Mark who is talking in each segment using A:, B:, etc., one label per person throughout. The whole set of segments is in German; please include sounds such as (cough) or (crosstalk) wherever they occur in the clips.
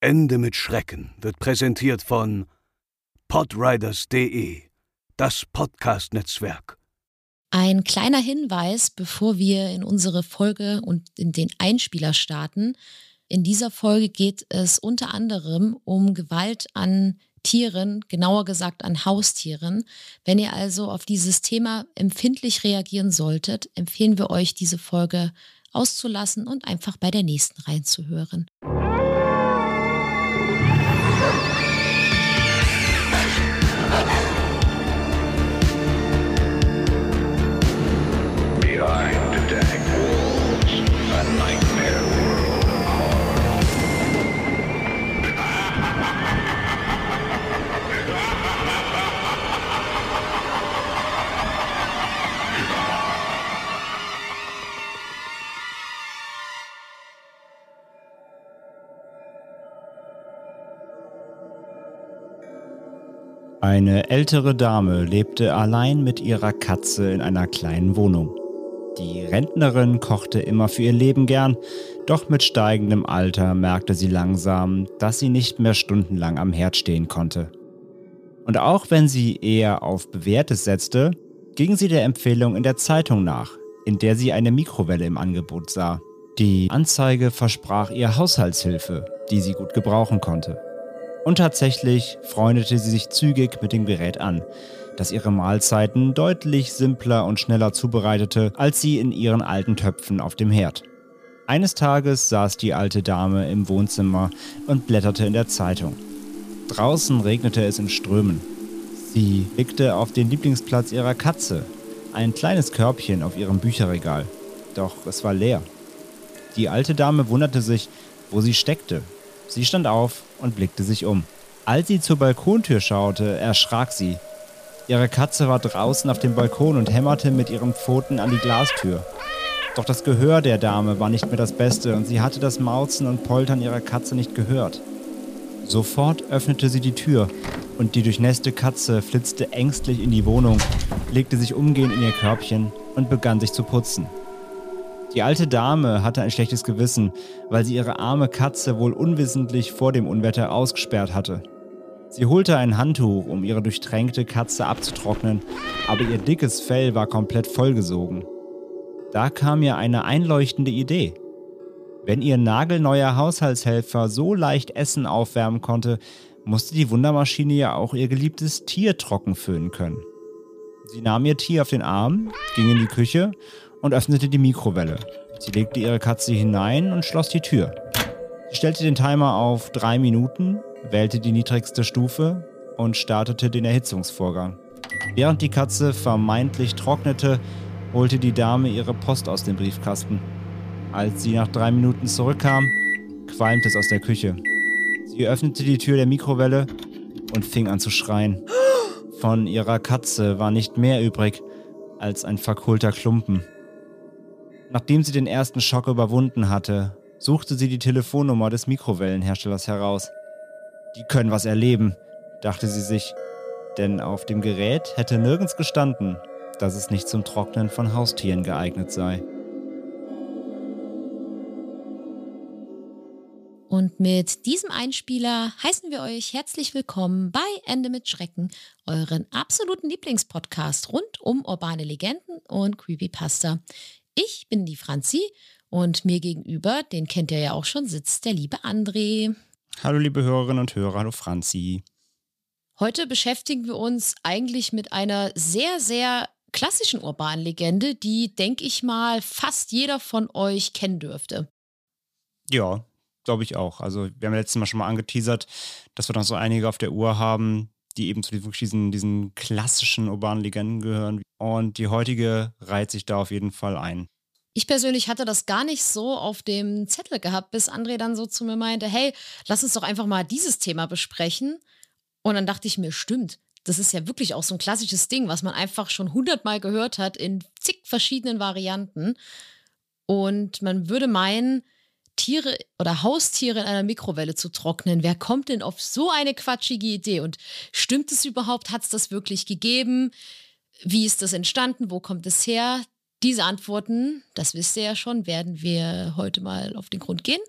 A: Ende mit Schrecken wird präsentiert von podriders.de, das Podcast-Netzwerk.
B: Ein kleiner Hinweis, bevor wir in unsere Folge und in den Einspieler starten. In dieser Folge geht es unter anderem um Gewalt an Tieren, genauer gesagt an Haustieren. Wenn ihr also auf dieses Thema empfindlich reagieren solltet, empfehlen wir euch, diese Folge auszulassen und einfach bei der nächsten reinzuhören.
C: Eine ältere Dame lebte allein mit ihrer Katze in einer kleinen Wohnung. Die Rentnerin kochte immer für ihr Leben gern, doch mit steigendem Alter merkte sie langsam, dass sie nicht mehr stundenlang am Herd stehen konnte. Und auch wenn sie eher auf Bewährtes setzte, ging sie der Empfehlung in der Zeitung nach, in der sie eine Mikrowelle im Angebot sah. Die Anzeige versprach ihr Haushaltshilfe, die sie gut gebrauchen konnte. Und tatsächlich freundete sie sich zügig mit dem Gerät an, das ihre Mahlzeiten deutlich simpler und schneller zubereitete, als sie in ihren alten Töpfen auf dem Herd. Eines Tages saß die alte Dame im Wohnzimmer und blätterte in der Zeitung. Draußen regnete es in Strömen. Sie blickte auf den Lieblingsplatz ihrer Katze, ein kleines Körbchen auf ihrem Bücherregal. Doch es war leer. Die alte Dame wunderte sich, wo sie steckte Sie stand auf und blickte sich um. Als sie zur Balkontür schaute, erschrak sie. Ihre Katze war draußen auf dem Balkon und hämmerte mit ihren Pfoten an die Glastür. Doch das Gehör der Dame war nicht mehr das Beste und sie hatte das Mauzen und Poltern ihrer Katze nicht gehört. Sofort öffnete sie die Tür und die durchnässte Katze flitzte ängstlich in die Wohnung, legte sich umgehend in ihr Körbchen und begann sich zu putzen. Die alte Dame hatte ein schlechtes Gewissen, weil sie ihre arme Katze wohl unwissentlich vor dem Unwetter ausgesperrt hatte. Sie holte ein Handtuch, um ihre durchtränkte Katze abzutrocknen, aber ihr dickes Fell war komplett vollgesogen. Da kam ihr eine einleuchtende Idee. Wenn ihr nagelneuer Haushaltshelfer so leicht Essen aufwärmen konnte, musste die Wundermaschine ja auch ihr geliebtes Tier trocken föhnen können. Sie nahm ihr Tier auf den Arm, ging in die Küche und öffnete die Mikrowelle. Sie legte ihre Katze hinein und schloss die Tür. Sie stellte den Timer auf drei Minuten, wählte die niedrigste Stufe und startete den Erhitzungsvorgang. Während die Katze vermeintlich trocknete, holte die Dame ihre Post aus dem Briefkasten. Als sie nach drei Minuten zurückkam, qualmte es aus der Küche. Sie öffnete die Tür der Mikrowelle und fing an zu schreien. Von ihrer Katze war nicht mehr übrig als ein verkohlter Klumpen. Nachdem sie den ersten Schock überwunden hatte, suchte sie die Telefonnummer des Mikrowellenherstellers heraus. Die können was erleben, dachte sie sich, denn auf dem Gerät hätte nirgends gestanden, dass es nicht zum Trocknen von Haustieren geeignet sei.
B: Und mit diesem Einspieler heißen wir euch herzlich willkommen bei Ende mit Schrecken, euren absoluten Lieblingspodcast rund um urbane Legenden und Creepypasta. Ich bin die Franzi und mir gegenüber, den kennt ihr ja auch schon, sitzt der liebe André.
C: Hallo liebe Hörerinnen und Hörer, hallo Franzi.
B: Heute beschäftigen wir uns eigentlich mit einer sehr, sehr klassischen urbanen Legende, die, denke ich mal, fast jeder von euch kennen dürfte.
C: Ja, glaube ich auch. Also wir haben letztes Mal schon mal angeteasert, dass wir noch so einige auf der Uhr haben, die eben zu diesen, diesen klassischen urbanen Legenden gehören. Und die heutige reiht sich da auf jeden Fall ein.
B: Ich persönlich hatte das gar nicht so auf dem Zettel gehabt, bis André dann so zu mir meinte, hey, lass uns doch einfach mal dieses Thema besprechen. Und dann dachte ich mir, stimmt, das ist ja wirklich auch so ein klassisches Ding, was man einfach schon hundertmal gehört hat in zig verschiedenen Varianten. Und man würde meinen, Tiere oder Haustiere in einer Mikrowelle zu trocknen. Wer kommt denn auf so eine quatschige Idee? Und stimmt es überhaupt? Hat es das wirklich gegeben? Wie ist das entstanden? Wo kommt es her? Diese Antworten, das wisst ihr ja schon, werden wir heute mal auf den Grund gehen.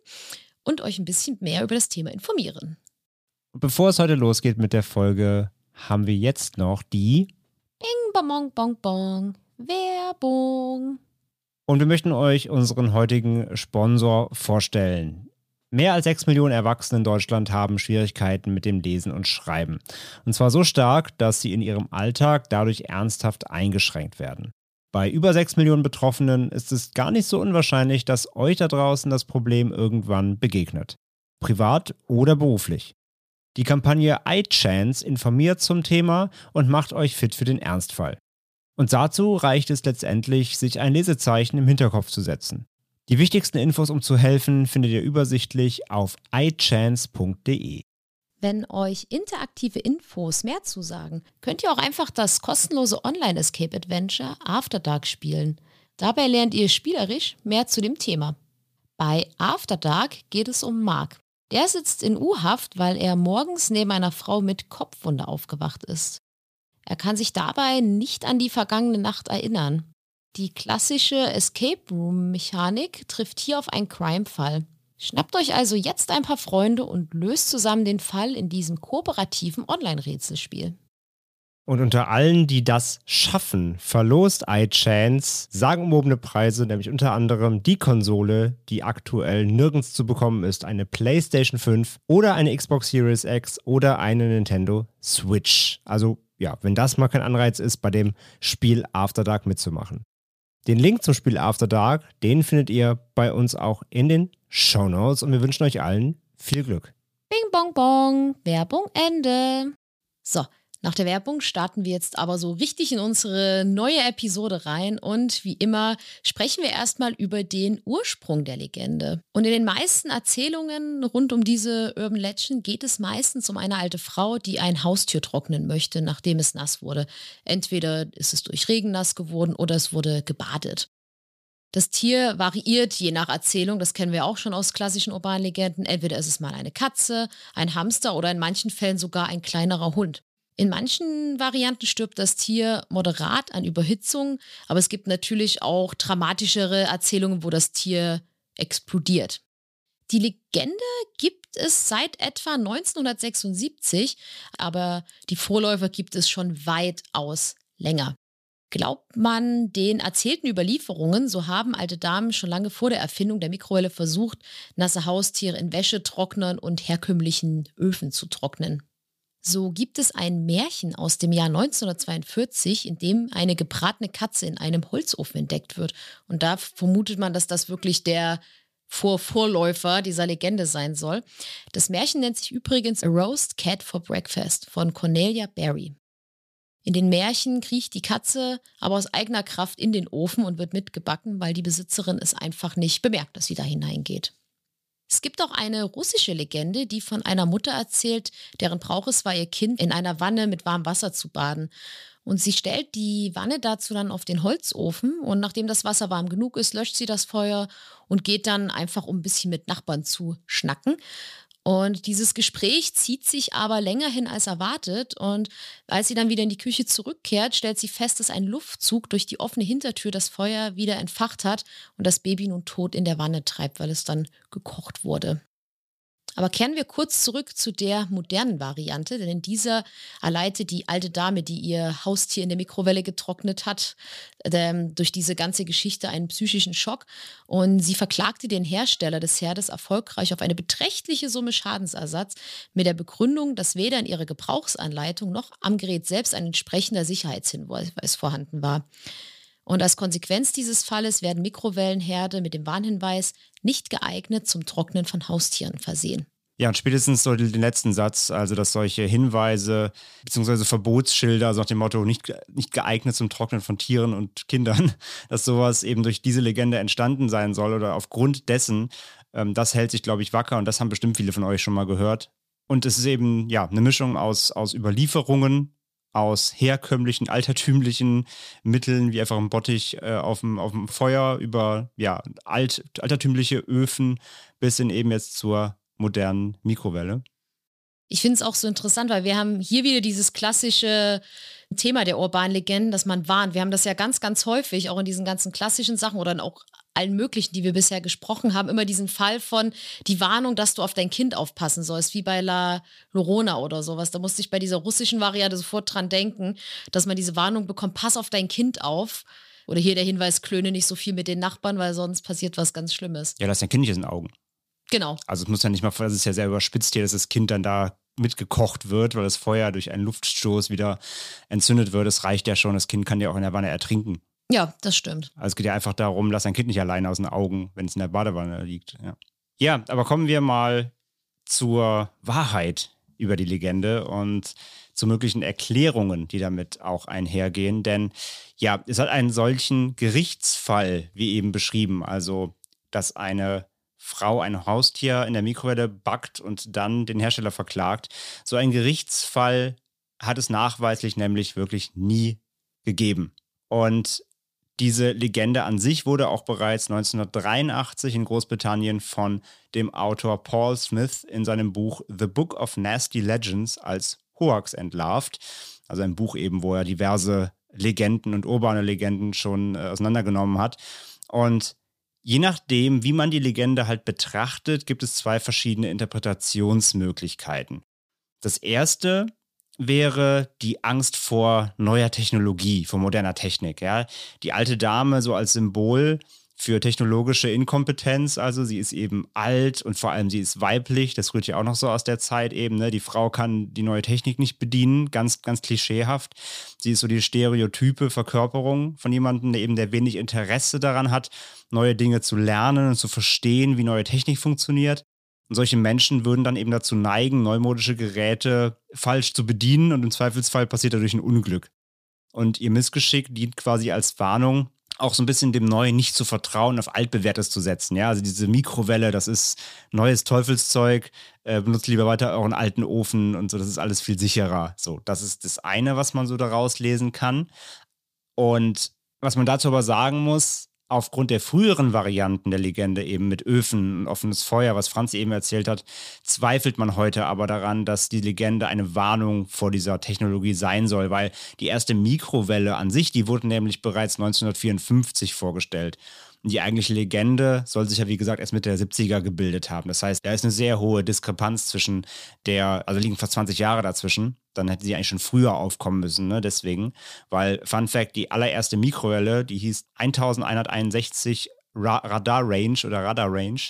B: und euch ein bisschen mehr über das Thema informieren.
C: Bevor es heute losgeht mit der Folge, haben wir jetzt noch die
B: Bing, bong, bong, bong. Werbung.
C: Und wir möchten euch unseren heutigen Sponsor vorstellen. Mehr als 6 Millionen Erwachsene in Deutschland haben Schwierigkeiten mit dem Lesen und Schreiben. Und zwar so stark, dass sie in ihrem Alltag dadurch ernsthaft eingeschränkt werden. Bei über 6 Millionen Betroffenen ist es gar nicht so unwahrscheinlich, dass euch da draußen das Problem irgendwann begegnet. Privat oder beruflich. Die Kampagne iChance informiert zum Thema und macht euch fit für den Ernstfall. Und dazu reicht es letztendlich, sich ein Lesezeichen im Hinterkopf zu setzen. Die wichtigsten Infos, um zu helfen, findet ihr übersichtlich auf ichance.de.
B: Wenn euch interaktive Infos mehr zusagen, könnt ihr auch einfach das kostenlose Online-Escape-Adventure After Dark spielen. Dabei lernt ihr spielerisch mehr zu dem Thema. Bei After Dark geht es um Mark. Der sitzt in U-Haft, weil er morgens neben einer Frau mit Kopfwunde aufgewacht ist. Er kann sich dabei nicht an die vergangene Nacht erinnern. Die klassische Escape Room-Mechanik trifft hier auf einen Crime-Fall. Schnappt euch also jetzt ein paar Freunde und löst zusammen den Fall in diesem kooperativen Online-Rätselspiel.
C: Und unter allen, die das schaffen, verlost iChance sagenumwobene Preise, nämlich unter anderem die Konsole, die aktuell nirgends zu bekommen ist, eine PlayStation 5 oder eine Xbox Series X oder eine Nintendo Switch. Also ja, wenn das mal kein Anreiz ist, bei dem Spiel After Dark mitzumachen. Den Link zum Spiel After Dark, den findet ihr bei uns auch in den Show Notes und wir wünschen euch allen viel Glück.
B: Bing bong bong, Werbung Ende. So, nach der Werbung starten wir jetzt aber so richtig in unsere neue Episode rein und wie immer sprechen wir erstmal über den Ursprung der Legende. Und in den meisten Erzählungen rund um diese Urban Legend geht es meistens um eine alte Frau, die ein Haustür trocknen möchte, nachdem es nass wurde. Entweder ist es durch Regen nass geworden oder es wurde gebadet. Das Tier variiert je nach Erzählung, das kennen wir auch schon aus klassischen urbanen Legenden. Entweder ist es mal eine Katze, ein Hamster oder in manchen Fällen sogar ein kleinerer Hund. In manchen Varianten stirbt das Tier moderat an Überhitzung, aber es gibt natürlich auch dramatischere Erzählungen, wo das Tier explodiert. Die Legende gibt es seit etwa 1976, aber die Vorläufer gibt es schon weitaus länger. Glaubt man den erzählten Überlieferungen, so haben alte Damen schon lange vor der Erfindung der Mikrowelle versucht, nasse Haustiere in Wäschetrocknern und herkömmlichen Öfen zu trocknen. So gibt es ein Märchen aus dem Jahr 1942, in dem eine gebratene Katze in einem Holzofen entdeckt wird. Und da vermutet man, dass das wirklich der Vor Vorläufer dieser Legende sein soll. Das Märchen nennt sich übrigens A Roast Cat for Breakfast von Cornelia Barry. In den Märchen kriecht die Katze aber aus eigener Kraft in den Ofen und wird mitgebacken, weil die Besitzerin es einfach nicht bemerkt, dass sie da hineingeht. Es gibt auch eine russische Legende, die von einer Mutter erzählt, deren Brauch es war, ihr Kind in einer Wanne mit warmem Wasser zu baden. Und sie stellt die Wanne dazu dann auf den Holzofen und nachdem das Wasser warm genug ist, löscht sie das Feuer und geht dann einfach, um ein bisschen mit Nachbarn zu schnacken. Und dieses Gespräch zieht sich aber länger hin als erwartet. Und als sie dann wieder in die Küche zurückkehrt, stellt sie fest, dass ein Luftzug durch die offene Hintertür das Feuer wieder entfacht hat und das Baby nun tot in der Wanne treibt, weil es dann gekocht wurde. Aber kehren wir kurz zurück zu der modernen Variante, denn in dieser erleidet die alte Dame, die ihr Haustier in der Mikrowelle getrocknet hat, ähm, durch diese ganze Geschichte einen psychischen Schock und sie verklagte den Hersteller des Herdes erfolgreich auf eine beträchtliche Summe Schadensersatz mit der Begründung, dass weder in ihrer Gebrauchsanleitung noch am Gerät selbst ein entsprechender Sicherheitshinweis vorhanden war. Und als Konsequenz dieses Falles werden Mikrowellenherde mit dem Warnhinweis nicht geeignet zum Trocknen von Haustieren versehen.
C: Ja, und spätestens so den letzten Satz, also dass solche Hinweise bzw. Verbotsschilder, also nach dem Motto, nicht, nicht geeignet zum Trocknen von Tieren und Kindern, (laughs) dass sowas eben durch diese Legende entstanden sein soll oder aufgrund dessen, ähm, das hält sich, glaube ich, wacker und das haben bestimmt viele von euch schon mal gehört. Und es ist eben ja eine Mischung aus, aus Überlieferungen, aus herkömmlichen, altertümlichen Mitteln, wie einfach ein Bottich äh, auf, dem, auf dem Feuer, über ja, alt, altertümliche Öfen bis hin eben jetzt zur modernen Mikrowelle.
B: Ich finde es auch so interessant, weil wir haben hier wieder dieses klassische Thema der urbanen Legenden, dass man warnt. Wir haben das ja ganz, ganz häufig, auch in diesen ganzen klassischen Sachen oder auch allen möglichen, die wir bisher gesprochen haben, immer diesen Fall von die Warnung, dass du auf dein Kind aufpassen sollst, wie bei La Lorona oder sowas. Da musste ich bei dieser russischen Variante sofort dran denken, dass man diese Warnung bekommt, pass auf dein Kind auf. Oder hier der Hinweis, klöne nicht so viel mit den Nachbarn, weil sonst passiert was ganz Schlimmes.
C: Ja, lass dein Kind nicht in den Augen.
B: Genau.
C: Also es muss ja nicht mal, das ist ja sehr überspitzt hier, dass das Kind dann da mitgekocht wird, weil das Feuer durch einen Luftstoß wieder entzündet wird. Es reicht ja schon, das Kind kann ja auch in der Wanne ertrinken.
B: Ja, das stimmt.
C: Also es geht ja einfach darum, lass dein Kind nicht alleine aus den Augen, wenn es in der Badewanne liegt. Ja. ja, aber kommen wir mal zur Wahrheit über die Legende und zu möglichen Erklärungen, die damit auch einhergehen. Denn ja, es hat einen solchen Gerichtsfall, wie eben beschrieben, also dass eine Frau ein Haustier in der Mikrowelle backt und dann den Hersteller verklagt. So ein Gerichtsfall hat es nachweislich nämlich wirklich nie gegeben. Und diese Legende an sich wurde auch bereits 1983 in Großbritannien von dem Autor Paul Smith in seinem Buch The Book of Nasty Legends als Hoax entlarvt. Also ein Buch eben, wo er diverse Legenden und urbane Legenden schon äh, auseinandergenommen hat. Und je nachdem, wie man die Legende halt betrachtet, gibt es zwei verschiedene Interpretationsmöglichkeiten. Das erste wäre die Angst vor neuer Technologie, vor moderner Technik. Ja? Die alte Dame so als Symbol für technologische Inkompetenz. Also sie ist eben alt und vor allem sie ist weiblich. Das rührt ja auch noch so aus der Zeit eben. Ne? Die Frau kann die neue Technik nicht bedienen, ganz, ganz klischeehaft. Sie ist so die stereotype Verkörperung von jemandem, der eben der wenig Interesse daran hat, neue Dinge zu lernen und zu verstehen, wie neue Technik funktioniert. Und solche Menschen würden dann eben dazu neigen, neumodische Geräte falsch zu bedienen und im Zweifelsfall passiert dadurch ein Unglück. Und ihr Missgeschick dient quasi als Warnung, auch so ein bisschen dem Neuen nicht zu vertrauen, auf altbewährtes zu setzen. Ja, also diese Mikrowelle, das ist neues Teufelszeug. Äh, benutzt lieber weiter euren alten Ofen und so. Das ist alles viel sicherer. So, das ist das eine, was man so daraus lesen kann. Und was man dazu aber sagen muss, aufgrund der früheren Varianten der Legende eben mit Öfen und offenes Feuer, was Franz eben erzählt hat, zweifelt man heute aber daran, dass die Legende eine Warnung vor dieser Technologie sein soll, weil die erste Mikrowelle an sich, die wurde nämlich bereits 1954 vorgestellt. Und die eigentliche Legende soll sich ja, wie gesagt, erst Mitte der 70er gebildet haben. Das heißt, da ist eine sehr hohe Diskrepanz zwischen der, also liegen fast 20 Jahre dazwischen. Dann hätte sie eigentlich schon früher aufkommen müssen, ne? deswegen. Weil, Fun Fact, die allererste Mikrowelle, die hieß 1161 Ra Radar Range oder Radar Range.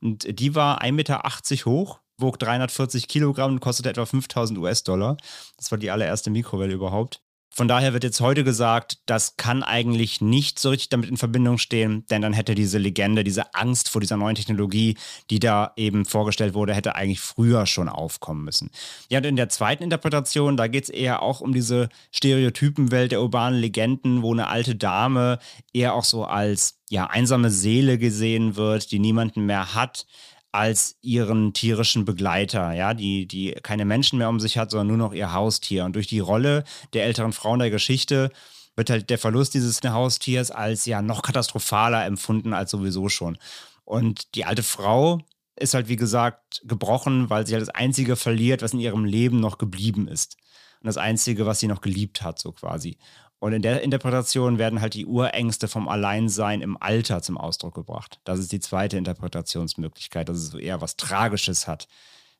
C: Und die war 1,80 Meter hoch wog 340 Kilogramm und kostete etwa 5000 US-Dollar. Das war die allererste Mikrowelle überhaupt. Von daher wird jetzt heute gesagt, das kann eigentlich nicht so richtig damit in Verbindung stehen, denn dann hätte diese Legende, diese Angst vor dieser neuen Technologie, die da eben vorgestellt wurde, hätte eigentlich früher schon aufkommen müssen. Ja, und in der zweiten Interpretation, da geht es eher auch um diese Stereotypenwelt der urbanen Legenden, wo eine alte Dame eher auch so als ja, einsame Seele gesehen wird, die niemanden mehr hat als ihren tierischen Begleiter, ja, die, die keine Menschen mehr um sich hat, sondern nur noch ihr Haustier. Und durch die Rolle der älteren Frauen der Geschichte wird halt der Verlust dieses Haustiers als ja noch katastrophaler empfunden als sowieso schon. Und die alte Frau ist halt, wie gesagt, gebrochen, weil sie halt das Einzige verliert, was in ihrem Leben noch geblieben ist. Und das Einzige, was sie noch geliebt hat, so quasi. Und in der Interpretation werden halt die Urängste vom Alleinsein im Alter zum Ausdruck gebracht. Das ist die zweite Interpretationsmöglichkeit, dass es so eher was Tragisches hat,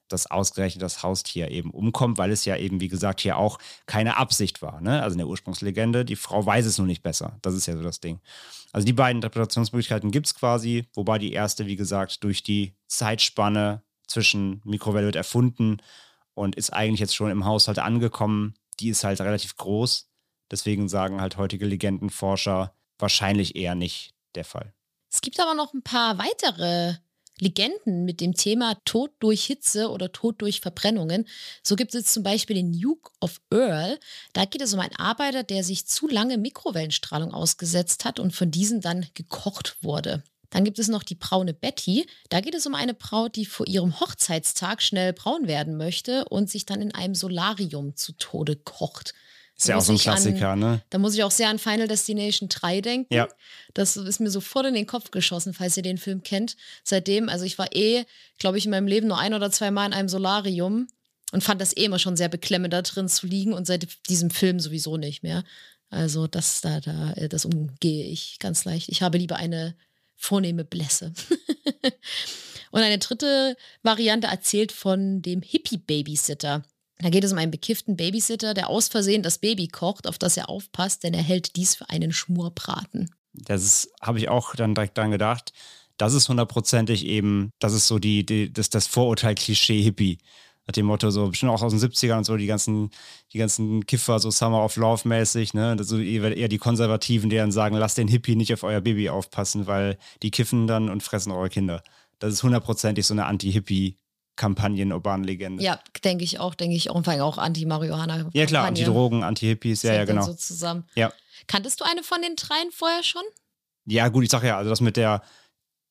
C: dass ausgerechnet das Haustier eben umkommt, weil es ja eben, wie gesagt, hier auch keine Absicht war. Ne? Also in der Ursprungslegende, die Frau weiß es nur nicht besser. Das ist ja so das Ding. Also die beiden Interpretationsmöglichkeiten gibt es quasi, wobei die erste, wie gesagt, durch die Zeitspanne zwischen Mikrowelle wird erfunden und ist eigentlich jetzt schon im Haushalt angekommen. Die ist halt relativ groß Deswegen sagen halt heutige Legendenforscher wahrscheinlich eher nicht der Fall.
B: Es gibt aber noch ein paar weitere Legenden mit dem Thema Tod durch Hitze oder Tod durch Verbrennungen. So gibt es zum Beispiel den Duke of Earl. Da geht es um einen Arbeiter, der sich zu lange Mikrowellenstrahlung ausgesetzt hat und von diesen dann gekocht wurde. Dann gibt es noch die braune Betty. Da geht es um eine Braut, die vor ihrem Hochzeitstag schnell braun werden möchte und sich dann in einem Solarium zu Tode kocht.
C: Ist ja auch so ein Klassiker,
B: an,
C: ne?
B: Da muss ich auch sehr an Final Destination 3 denken.
C: Ja.
B: Das ist mir sofort in den Kopf geschossen, falls ihr den Film kennt. Seitdem, also ich war eh, glaube ich, in meinem Leben nur ein oder zwei Mal in einem Solarium. Und fand das eh immer schon sehr beklemmend, da drin zu liegen und seit diesem Film sowieso nicht mehr. Also das da, da, das umgehe ich ganz leicht. Ich habe lieber eine vornehme Blässe. (laughs) und eine dritte Variante erzählt von dem Hippie-Babysitter. Da geht es um einen bekifften Babysitter, der aus Versehen das Baby kocht, auf das er aufpasst, denn er hält dies für einen Schmorbraten.
C: Das habe ich auch dann direkt dran gedacht. Das ist hundertprozentig eben, das ist so die, die das, das Vorurteil-Klischee-Hippie. Nach dem Motto, so bestimmt auch aus den 70ern und so, die ganzen, die ganzen Kiffer, so Summer of Love mäßig, ne? Das so eher die Konservativen, die dann sagen, lasst den Hippie nicht auf euer Baby aufpassen, weil die kiffen dann und fressen eure Kinder. Das ist hundertprozentig so eine Anti-Hippie- Kampagnen, urbanen Legende.
B: Ja, denke ich auch, denke ich auch. Und vor allem auch Anti-Marihuana.
C: Ja, klar, Anti-Drogen, Anti-Hippies, ja, ja, genau.
B: So zusammen.
C: Ja.
B: Kanntest du eine von den dreien vorher schon?
C: Ja, gut, ich sag ja, also das mit der,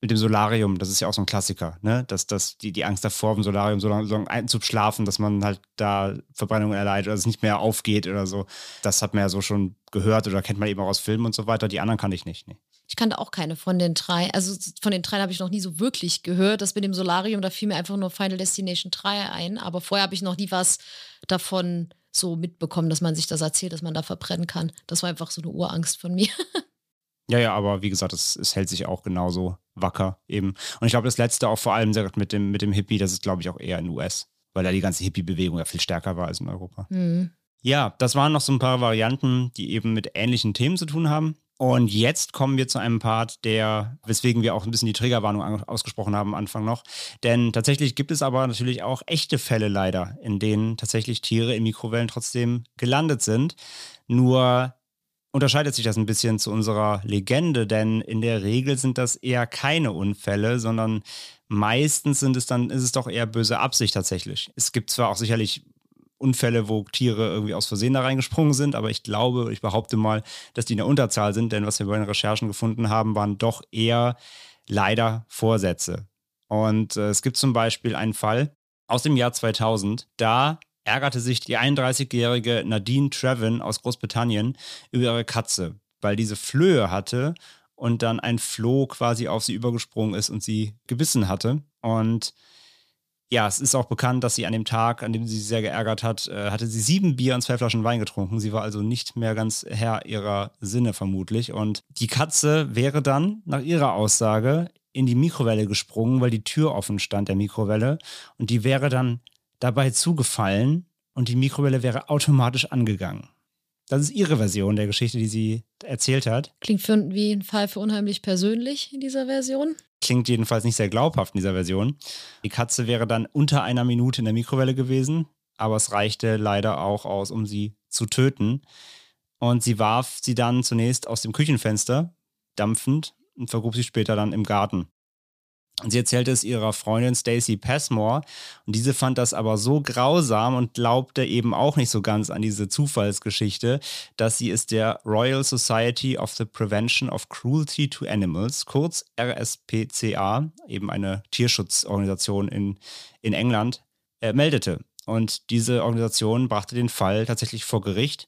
C: mit dem Solarium, das ist ja auch so ein Klassiker, ne? Dass, dass die, die Angst davor, im Solarium so lange, so lange einzuschlafen, dass man halt da Verbrennungen erleidet oder es nicht mehr aufgeht oder so. Das hat man ja so schon gehört oder kennt man eben auch aus Filmen und so weiter. Die anderen kann ich nicht, nee.
B: Ich kannte auch keine von den drei. Also von den dreien habe ich noch nie so wirklich gehört. Das mit dem Solarium, da fiel mir einfach nur Final Destination 3 ein. Aber vorher habe ich noch nie was davon so mitbekommen, dass man sich das erzählt, dass man da verbrennen kann. Das war einfach so eine Urangst von mir. (laughs)
C: Ja, ja, aber wie gesagt, es, es hält sich auch genauso wacker eben. Und ich glaube, das letzte auch vor allem mit dem, mit dem Hippie, das ist, glaube ich, auch eher in US, weil da die ganze Hippie-Bewegung ja viel stärker war als in Europa.
B: Mhm.
C: Ja, das waren noch so ein paar Varianten, die eben mit ähnlichen Themen zu tun haben. Und jetzt kommen wir zu einem Part, der, weswegen wir auch ein bisschen die Triggerwarnung ausgesprochen haben am Anfang noch. Denn tatsächlich gibt es aber natürlich auch echte Fälle leider, in denen tatsächlich Tiere in Mikrowellen trotzdem gelandet sind. Nur unterscheidet sich das ein bisschen zu unserer Legende, denn in der Regel sind das eher keine Unfälle, sondern meistens sind es dann, ist es doch eher böse Absicht tatsächlich. Es gibt zwar auch sicherlich Unfälle, wo Tiere irgendwie aus Versehen da reingesprungen sind, aber ich glaube, ich behaupte mal, dass die in der Unterzahl sind, denn was wir bei den Recherchen gefunden haben, waren doch eher leider Vorsätze. Und äh, es gibt zum Beispiel einen Fall aus dem Jahr 2000, da ärgerte sich die 31-jährige Nadine Trevin aus Großbritannien über ihre Katze, weil diese Flöhe hatte und dann ein Floh quasi auf sie übergesprungen ist und sie gebissen hatte. Und ja, es ist auch bekannt, dass sie an dem Tag, an dem sie sich sehr geärgert hat, äh, hatte sie sieben Bier und zwei Flaschen Wein getrunken. Sie war also nicht mehr ganz Herr ihrer Sinne vermutlich. Und die Katze wäre dann, nach ihrer Aussage, in die Mikrowelle gesprungen, weil die Tür offen stand der Mikrowelle. Und die wäre dann dabei zugefallen und die Mikrowelle wäre automatisch angegangen. Das ist ihre Version der Geschichte, die sie erzählt hat.
B: Klingt für, wie ein Fall für unheimlich persönlich in dieser Version.
C: Klingt jedenfalls nicht sehr glaubhaft in dieser Version. Die Katze wäre dann unter einer Minute in der Mikrowelle gewesen, aber es reichte leider auch aus, um sie zu töten. Und sie warf sie dann zunächst aus dem Küchenfenster, dampfend, und vergrub sie später dann im Garten. Und sie erzählte es ihrer Freundin Stacy Passmore und diese fand das aber so grausam und glaubte eben auch nicht so ganz an diese Zufallsgeschichte, dass sie es der Royal Society of the Prevention of Cruelty to Animals, kurz RSPCA, eben eine Tierschutzorganisation in, in England, äh, meldete. Und diese Organisation brachte den Fall tatsächlich vor Gericht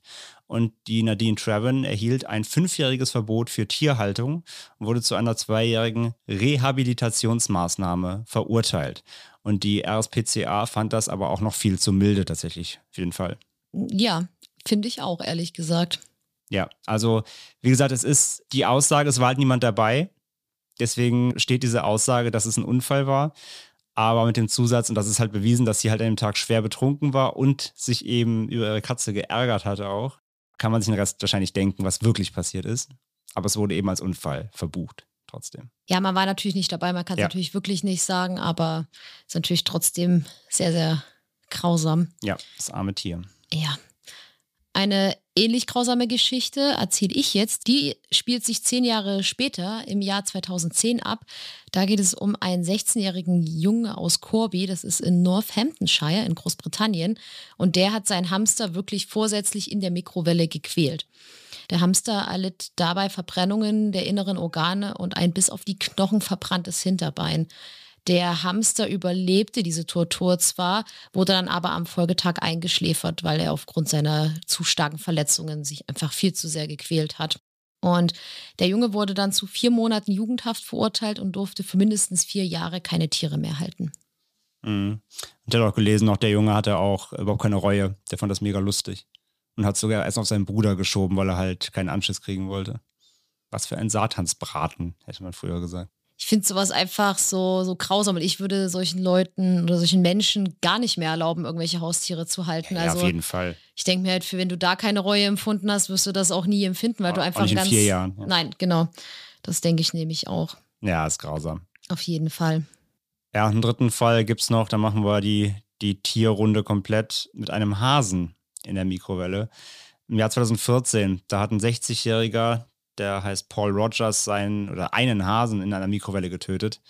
C: und die Nadine Trevin erhielt ein fünfjähriges Verbot für Tierhaltung und wurde zu einer zweijährigen Rehabilitationsmaßnahme verurteilt. Und die RSPCA fand das aber auch noch viel zu milde tatsächlich für den Fall.
B: Ja, finde ich auch, ehrlich gesagt.
C: Ja, also wie gesagt, es ist die Aussage, es war halt niemand dabei. Deswegen steht diese Aussage, dass es ein Unfall war aber mit dem Zusatz, und das ist halt bewiesen, dass sie halt an dem Tag schwer betrunken war und sich eben über ihre Katze geärgert hatte auch kann man sich den Rest wahrscheinlich denken, was wirklich passiert ist. Aber es wurde eben als Unfall verbucht, trotzdem.
B: Ja, man war natürlich nicht dabei, man kann es ja. natürlich wirklich nicht sagen, aber es ist natürlich trotzdem sehr, sehr grausam.
C: Ja, das arme Tier.
B: Ja. Eine ähnlich grausame Geschichte erzähle ich jetzt. Die spielt sich zehn Jahre später, im Jahr 2010 ab. Da geht es um einen 16-jährigen Jungen aus Corby, das ist in Northamptonshire in Großbritannien. Und der hat seinen Hamster wirklich vorsätzlich in der Mikrowelle gequält. Der Hamster erlitt dabei Verbrennungen der inneren Organe und ein bis auf die Knochen verbranntes Hinterbein. Der Hamster überlebte diese Tortur zwar, wurde dann aber am Folgetag eingeschläfert, weil er aufgrund seiner zu starken Verletzungen sich einfach viel zu sehr gequält hat. Und der Junge wurde dann zu vier Monaten Jugendhaft verurteilt und durfte für mindestens vier Jahre keine Tiere mehr halten.
C: Mhm. Und der hat auch gelesen, noch der Junge hatte auch überhaupt keine Reue. Der fand das mega lustig. Und hat sogar erst auf seinen Bruder geschoben, weil er halt keinen Anschiss kriegen wollte. Was für ein Satansbraten, hätte man früher gesagt.
B: Ich finde sowas einfach so, so grausam und ich würde solchen Leuten oder solchen Menschen gar nicht mehr erlauben, irgendwelche Haustiere zu halten.
C: Ja,
B: also
C: auf jeden Fall.
B: ich denke mir halt, für wenn du da keine Reue empfunden hast, wirst du das auch nie empfinden, weil
C: Auch-
B: du
C: auch
B: einfach
C: nicht in
B: ganz.
C: vier Jahren, ja.
B: Nein, genau. Das denke ich nämlich auch.
C: Ja, ist grausam.
B: Auf jeden Fall.
C: Ja, einen dritten Fall gibt's noch, da machen wir die, die Tierrunde komplett mit einem Hasen in der Mikrowelle. Im Jahr 2014, da hat ein 60-Jähriger, der heißt Paul Rogers, seinen oder einen Hasen in einer Mikrowelle getötet.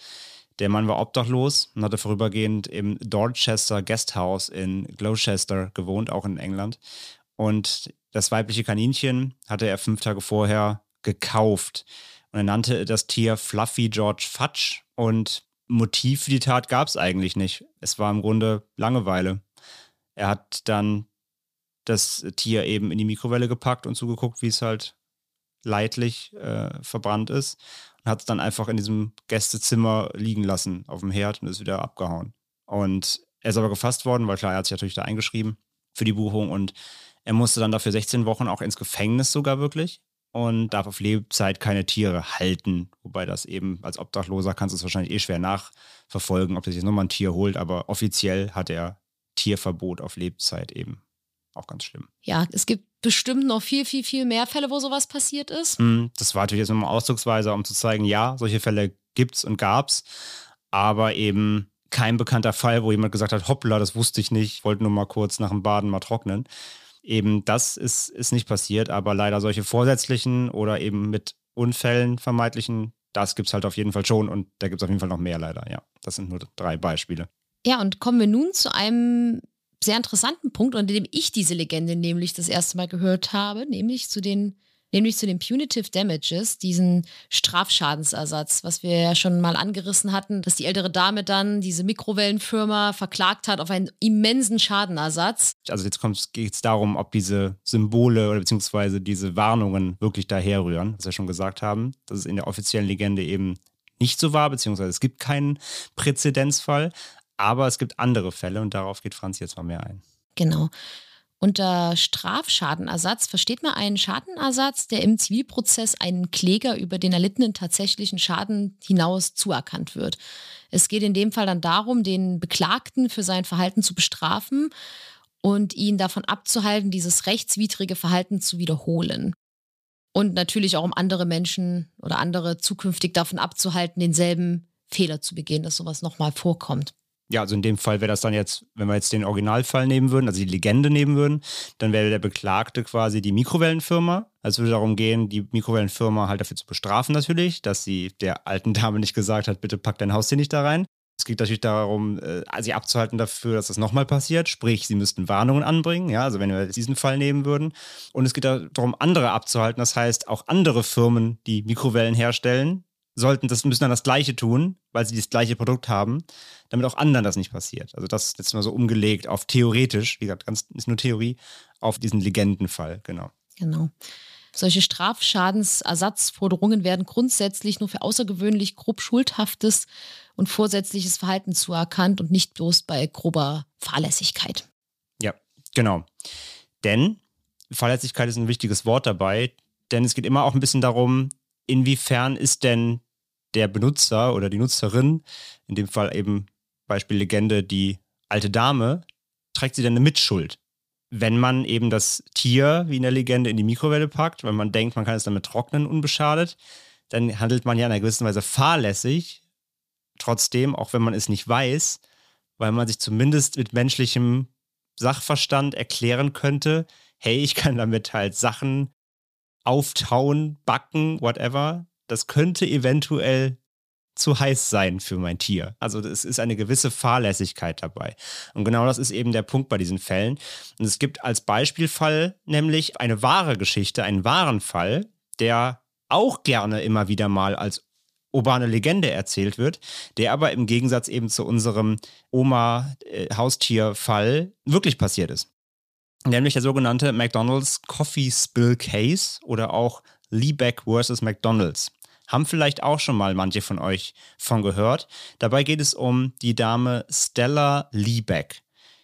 C: Der Mann war obdachlos und hatte vorübergehend im Dorchester Guesthouse in Gloucester gewohnt, auch in England. Und das weibliche Kaninchen hatte er fünf Tage vorher gekauft. Und er nannte das Tier Fluffy George Fudge. Und Motiv für die Tat gab es eigentlich nicht. Es war im Grunde Langeweile. Er hat dann das Tier eben in die Mikrowelle gepackt und zugeguckt, wie es halt leidlich äh, verbrannt ist. Und hat es dann einfach in diesem Gästezimmer liegen lassen auf dem Herd und ist wieder abgehauen. Und er ist aber gefasst worden, weil klar, er hat sich natürlich da eingeschrieben für die Buchung und er musste dann dafür 16 Wochen auch ins Gefängnis sogar wirklich und darf auf Lebzeit keine Tiere halten. Wobei das eben als Obdachloser kannst du es wahrscheinlich eh schwer nachverfolgen, ob er sich nochmal ein Tier holt, aber offiziell hat er Tierverbot auf Lebzeit eben. Auch ganz schlimm.
B: Ja, es gibt bestimmt noch viel, viel, viel mehr Fälle, wo sowas passiert ist.
C: Hm, Das war natürlich jetzt nochmal ausdrucksweise, um zu zeigen, ja, solche Fälle gibt's und gab's, aber eben kein bekannter Fall, wo jemand gesagt hat, hoppla, das wusste ich nicht, wollte nur mal kurz nach dem Baden mal trocknen. Eben das ist, ist nicht passiert, aber leider solche vorsätzlichen oder eben mit Unfällen vermeintlichen, das gibt's halt auf jeden Fall schon und da gibt's auf jeden Fall noch mehr leider, ja. Das sind nur drei Beispiele.
B: Ja, und kommen wir nun zu einem sehr interessanten Punkt, unter dem ich diese Legende nämlich das erste Mal gehört habe, nämlich zu den, nämlich zu den Punitive Damages, diesen Strafschadensersatz, was wir ja schon mal angerissen hatten, dass die ältere Dame dann diese Mikrowellenfirma verklagt hat auf einen immensen Schadenersatz.
C: Also jetzt geht es darum, ob diese Symbole oder beziehungsweise diese Warnungen wirklich daherrühren, was wir schon gesagt haben, dass es in der offiziellen Legende eben nicht so war, beziehungsweise es gibt keinen Präzedenzfall, aber es gibt andere Fälle und darauf geht Franz jetzt mal mehr ein.
B: Genau. Unter Strafschadenersatz versteht man einen Schadenersatz, der im Zivilprozess einen Kläger über den erlittenen tatsächlichen Schaden hinaus zuerkannt wird. Es geht in dem Fall dann darum, den Beklagten für sein Verhalten zu bestrafen und ihn davon abzuhalten, dieses rechtswidrige Verhalten zu wiederholen. Und natürlich auch um andere Menschen oder andere zukünftig davon abzuhalten, denselben Fehler zu begehen, dass sowas nochmal vorkommt.
C: Ja, also in dem Fall wäre das dann jetzt, wenn wir jetzt den Originalfall nehmen würden, also die Legende nehmen würden, dann wäre der Beklagte quasi die Mikrowellenfirma. Also es würde darum gehen, die Mikrowellenfirma halt dafür zu bestrafen natürlich, dass sie der alten Dame nicht gesagt hat, bitte pack dein Haustier nicht da rein. Es geht natürlich darum, äh, sie abzuhalten dafür, dass das nochmal passiert. Sprich, sie müssten Warnungen anbringen, ja, also wenn wir diesen Fall nehmen würden. Und es geht darum, andere abzuhalten. Das heißt, auch andere Firmen, die Mikrowellen herstellen, sollten das müssen dann das Gleiche tun, weil sie das gleiche Produkt haben, damit auch anderen das nicht passiert. Also das ist jetzt mal so umgelegt auf theoretisch, wie gesagt, ganz ist nur Theorie, auf diesen Legendenfall, genau.
B: Genau. Solche Strafschadensersatzforderungen werden grundsätzlich nur für außergewöhnlich grob schuldhaftes und vorsätzliches Verhalten zuerkannt und nicht bloß bei grober Fahrlässigkeit.
C: Ja, genau. Denn Fahrlässigkeit ist ein wichtiges Wort dabei, denn es geht immer auch ein bisschen darum, inwiefern ist denn der Benutzer oder die Nutzerin, in dem Fall eben Beispiel Legende, die alte Dame, trägt sie denn eine Mitschuld? Wenn man eben das Tier, wie in der Legende, in die Mikrowelle packt, weil man denkt, man kann es damit trocknen, unbeschadet, dann handelt man ja in einer gewissen Weise fahrlässig, trotzdem, auch wenn man es nicht weiß, weil man sich zumindest mit menschlichem Sachverstand erklären könnte, hey, ich kann damit halt Sachen auftauen, backen, whatever. Das könnte eventuell zu heiß sein für mein Tier. Also es ist eine gewisse Fahrlässigkeit dabei. Und genau das ist eben der Punkt bei diesen Fällen. Und es gibt als Beispielfall nämlich eine wahre Geschichte, einen wahren Fall, der auch gerne immer wieder mal als urbane Legende erzählt wird, der aber im Gegensatz eben zu unserem Oma-Haustier-Fall wirklich passiert ist. Nämlich der sogenannte McDonald's Coffee Spill Case oder auch Liebeck vs. McDonald's Haben vielleicht auch schon mal manche von euch von gehört. Dabei geht es um die Dame Stella Liebeck.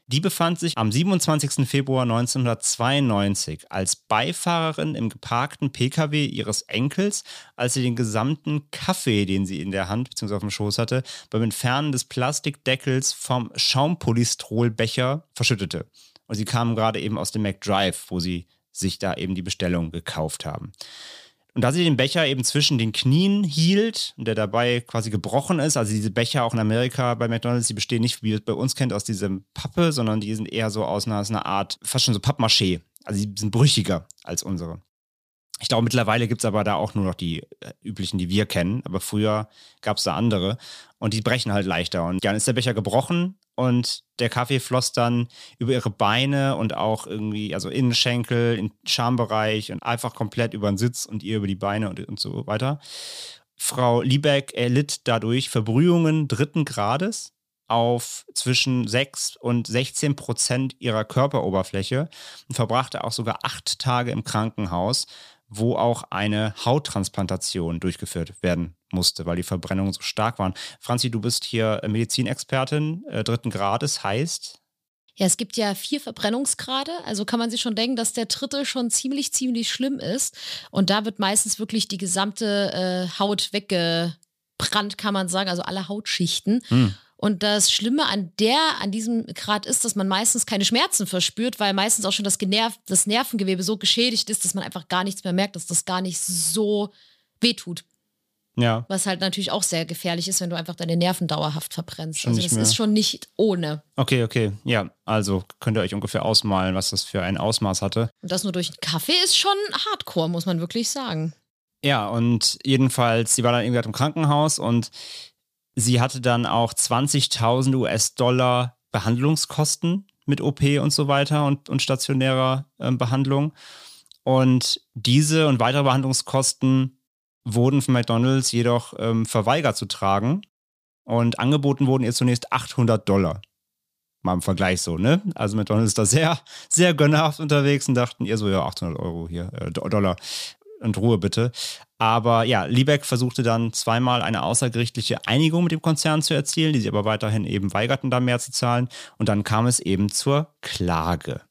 C: Die befand sich am 27. Februar 1992 als Beifahrerin im geparkten Pkw ihres Enkels, als sie den gesamten Kaffee, den sie in der Hand bzw. auf dem Schoß hatte, beim Entfernen des Plastikdeckels vom Schaumpolystrolbecher verschüttete. Und sie kamen gerade eben aus dem McDrive, wo sie sich da eben die Bestellung gekauft haben. Und da sie den Becher eben zwischen den Knien hielt und der dabei quasi gebrochen ist, also diese Becher auch in Amerika bei McDonalds, die bestehen nicht, wie ihr es bei uns kennt, aus diesem Pappe, sondern die sind eher so aus einer, aus einer Art, fast schon so Pappmaché. Also die sind brüchiger als unsere. Ich glaube, mittlerweile gibt es aber da auch nur noch die äh, üblichen, die wir kennen. Aber früher gab es da andere. Und die brechen halt leichter. Und dann ist der Becher gebrochen und der Kaffee floss dann über ihre Beine und auch irgendwie, also Innenschenkel, in Schambereich und einfach komplett über den Sitz und ihr über die Beine und, und so weiter. Frau Liebeck erlitt dadurch Verbrühungen dritten Grades auf zwischen 6 und 16 Prozent ihrer Körperoberfläche und verbrachte auch sogar acht Tage im Krankenhaus, wo auch eine Hauttransplantation durchgeführt werden musste, weil die Verbrennungen so stark waren. Franzi, du bist hier Medizinexpertin äh, dritten Grades, heißt?
B: Ja, es gibt ja vier Verbrennungsgrade, also kann man sich schon denken, dass der dritte schon ziemlich, ziemlich schlimm ist. Und da wird meistens wirklich die gesamte äh, Haut weggebrannt, kann man sagen, also alle Hautschichten. Hm. Und das Schlimme an der, an diesem Grad ist, dass man meistens keine Schmerzen verspürt, weil meistens auch schon das, Generv das Nervengewebe so geschädigt ist, dass man einfach gar nichts mehr merkt, dass das gar nicht so wehtut.
C: Ja.
B: Was halt natürlich auch sehr gefährlich ist, wenn du einfach deine Nerven dauerhaft verbrennst. Schon also das ist schon nicht ohne.
C: Okay, okay. Ja, also könnt ihr euch ungefähr ausmalen, was das für ein Ausmaß hatte.
B: Und das nur durch einen Kaffee ist schon hardcore, muss man wirklich sagen.
C: Ja, und jedenfalls, sie war dann irgendwie im Krankenhaus und Sie hatte dann auch 20.000 US-Dollar Behandlungskosten mit OP und so weiter und, und stationärer äh, Behandlung. Und diese und weitere Behandlungskosten wurden von McDonald's jedoch ähm, verweigert zu tragen. Und angeboten wurden ihr zunächst 800 Dollar. Mal im Vergleich so, ne? Also McDonald's ist da sehr, sehr gönnerhaft unterwegs und dachten ihr so, ja, 800 Euro hier, äh, Dollar und Ruhe bitte. Aber ja, Liebeck versuchte dann zweimal eine außergerichtliche Einigung mit dem Konzern zu erzielen, die sie aber weiterhin eben weigerten, da mehr zu zahlen. Und dann kam es eben zur Klage.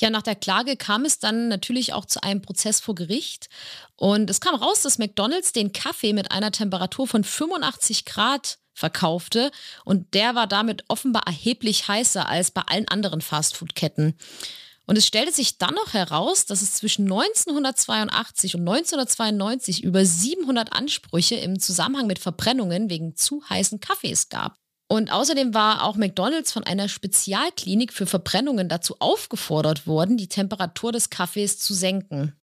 B: Ja, nach der Klage kam es dann natürlich auch zu einem Prozess vor Gericht. Und es kam raus, dass McDonald's den Kaffee mit einer Temperatur von 85 Grad verkaufte. Und der war damit offenbar erheblich heißer als bei allen anderen Fastfood-Ketten. Und es stellte sich dann noch heraus, dass es zwischen 1982 und 1992 über 700 Ansprüche im Zusammenhang mit Verbrennungen wegen zu heißen Kaffees gab. Und außerdem war auch McDonald's von einer Spezialklinik für Verbrennungen dazu aufgefordert worden, die Temperatur des Kaffees zu senken.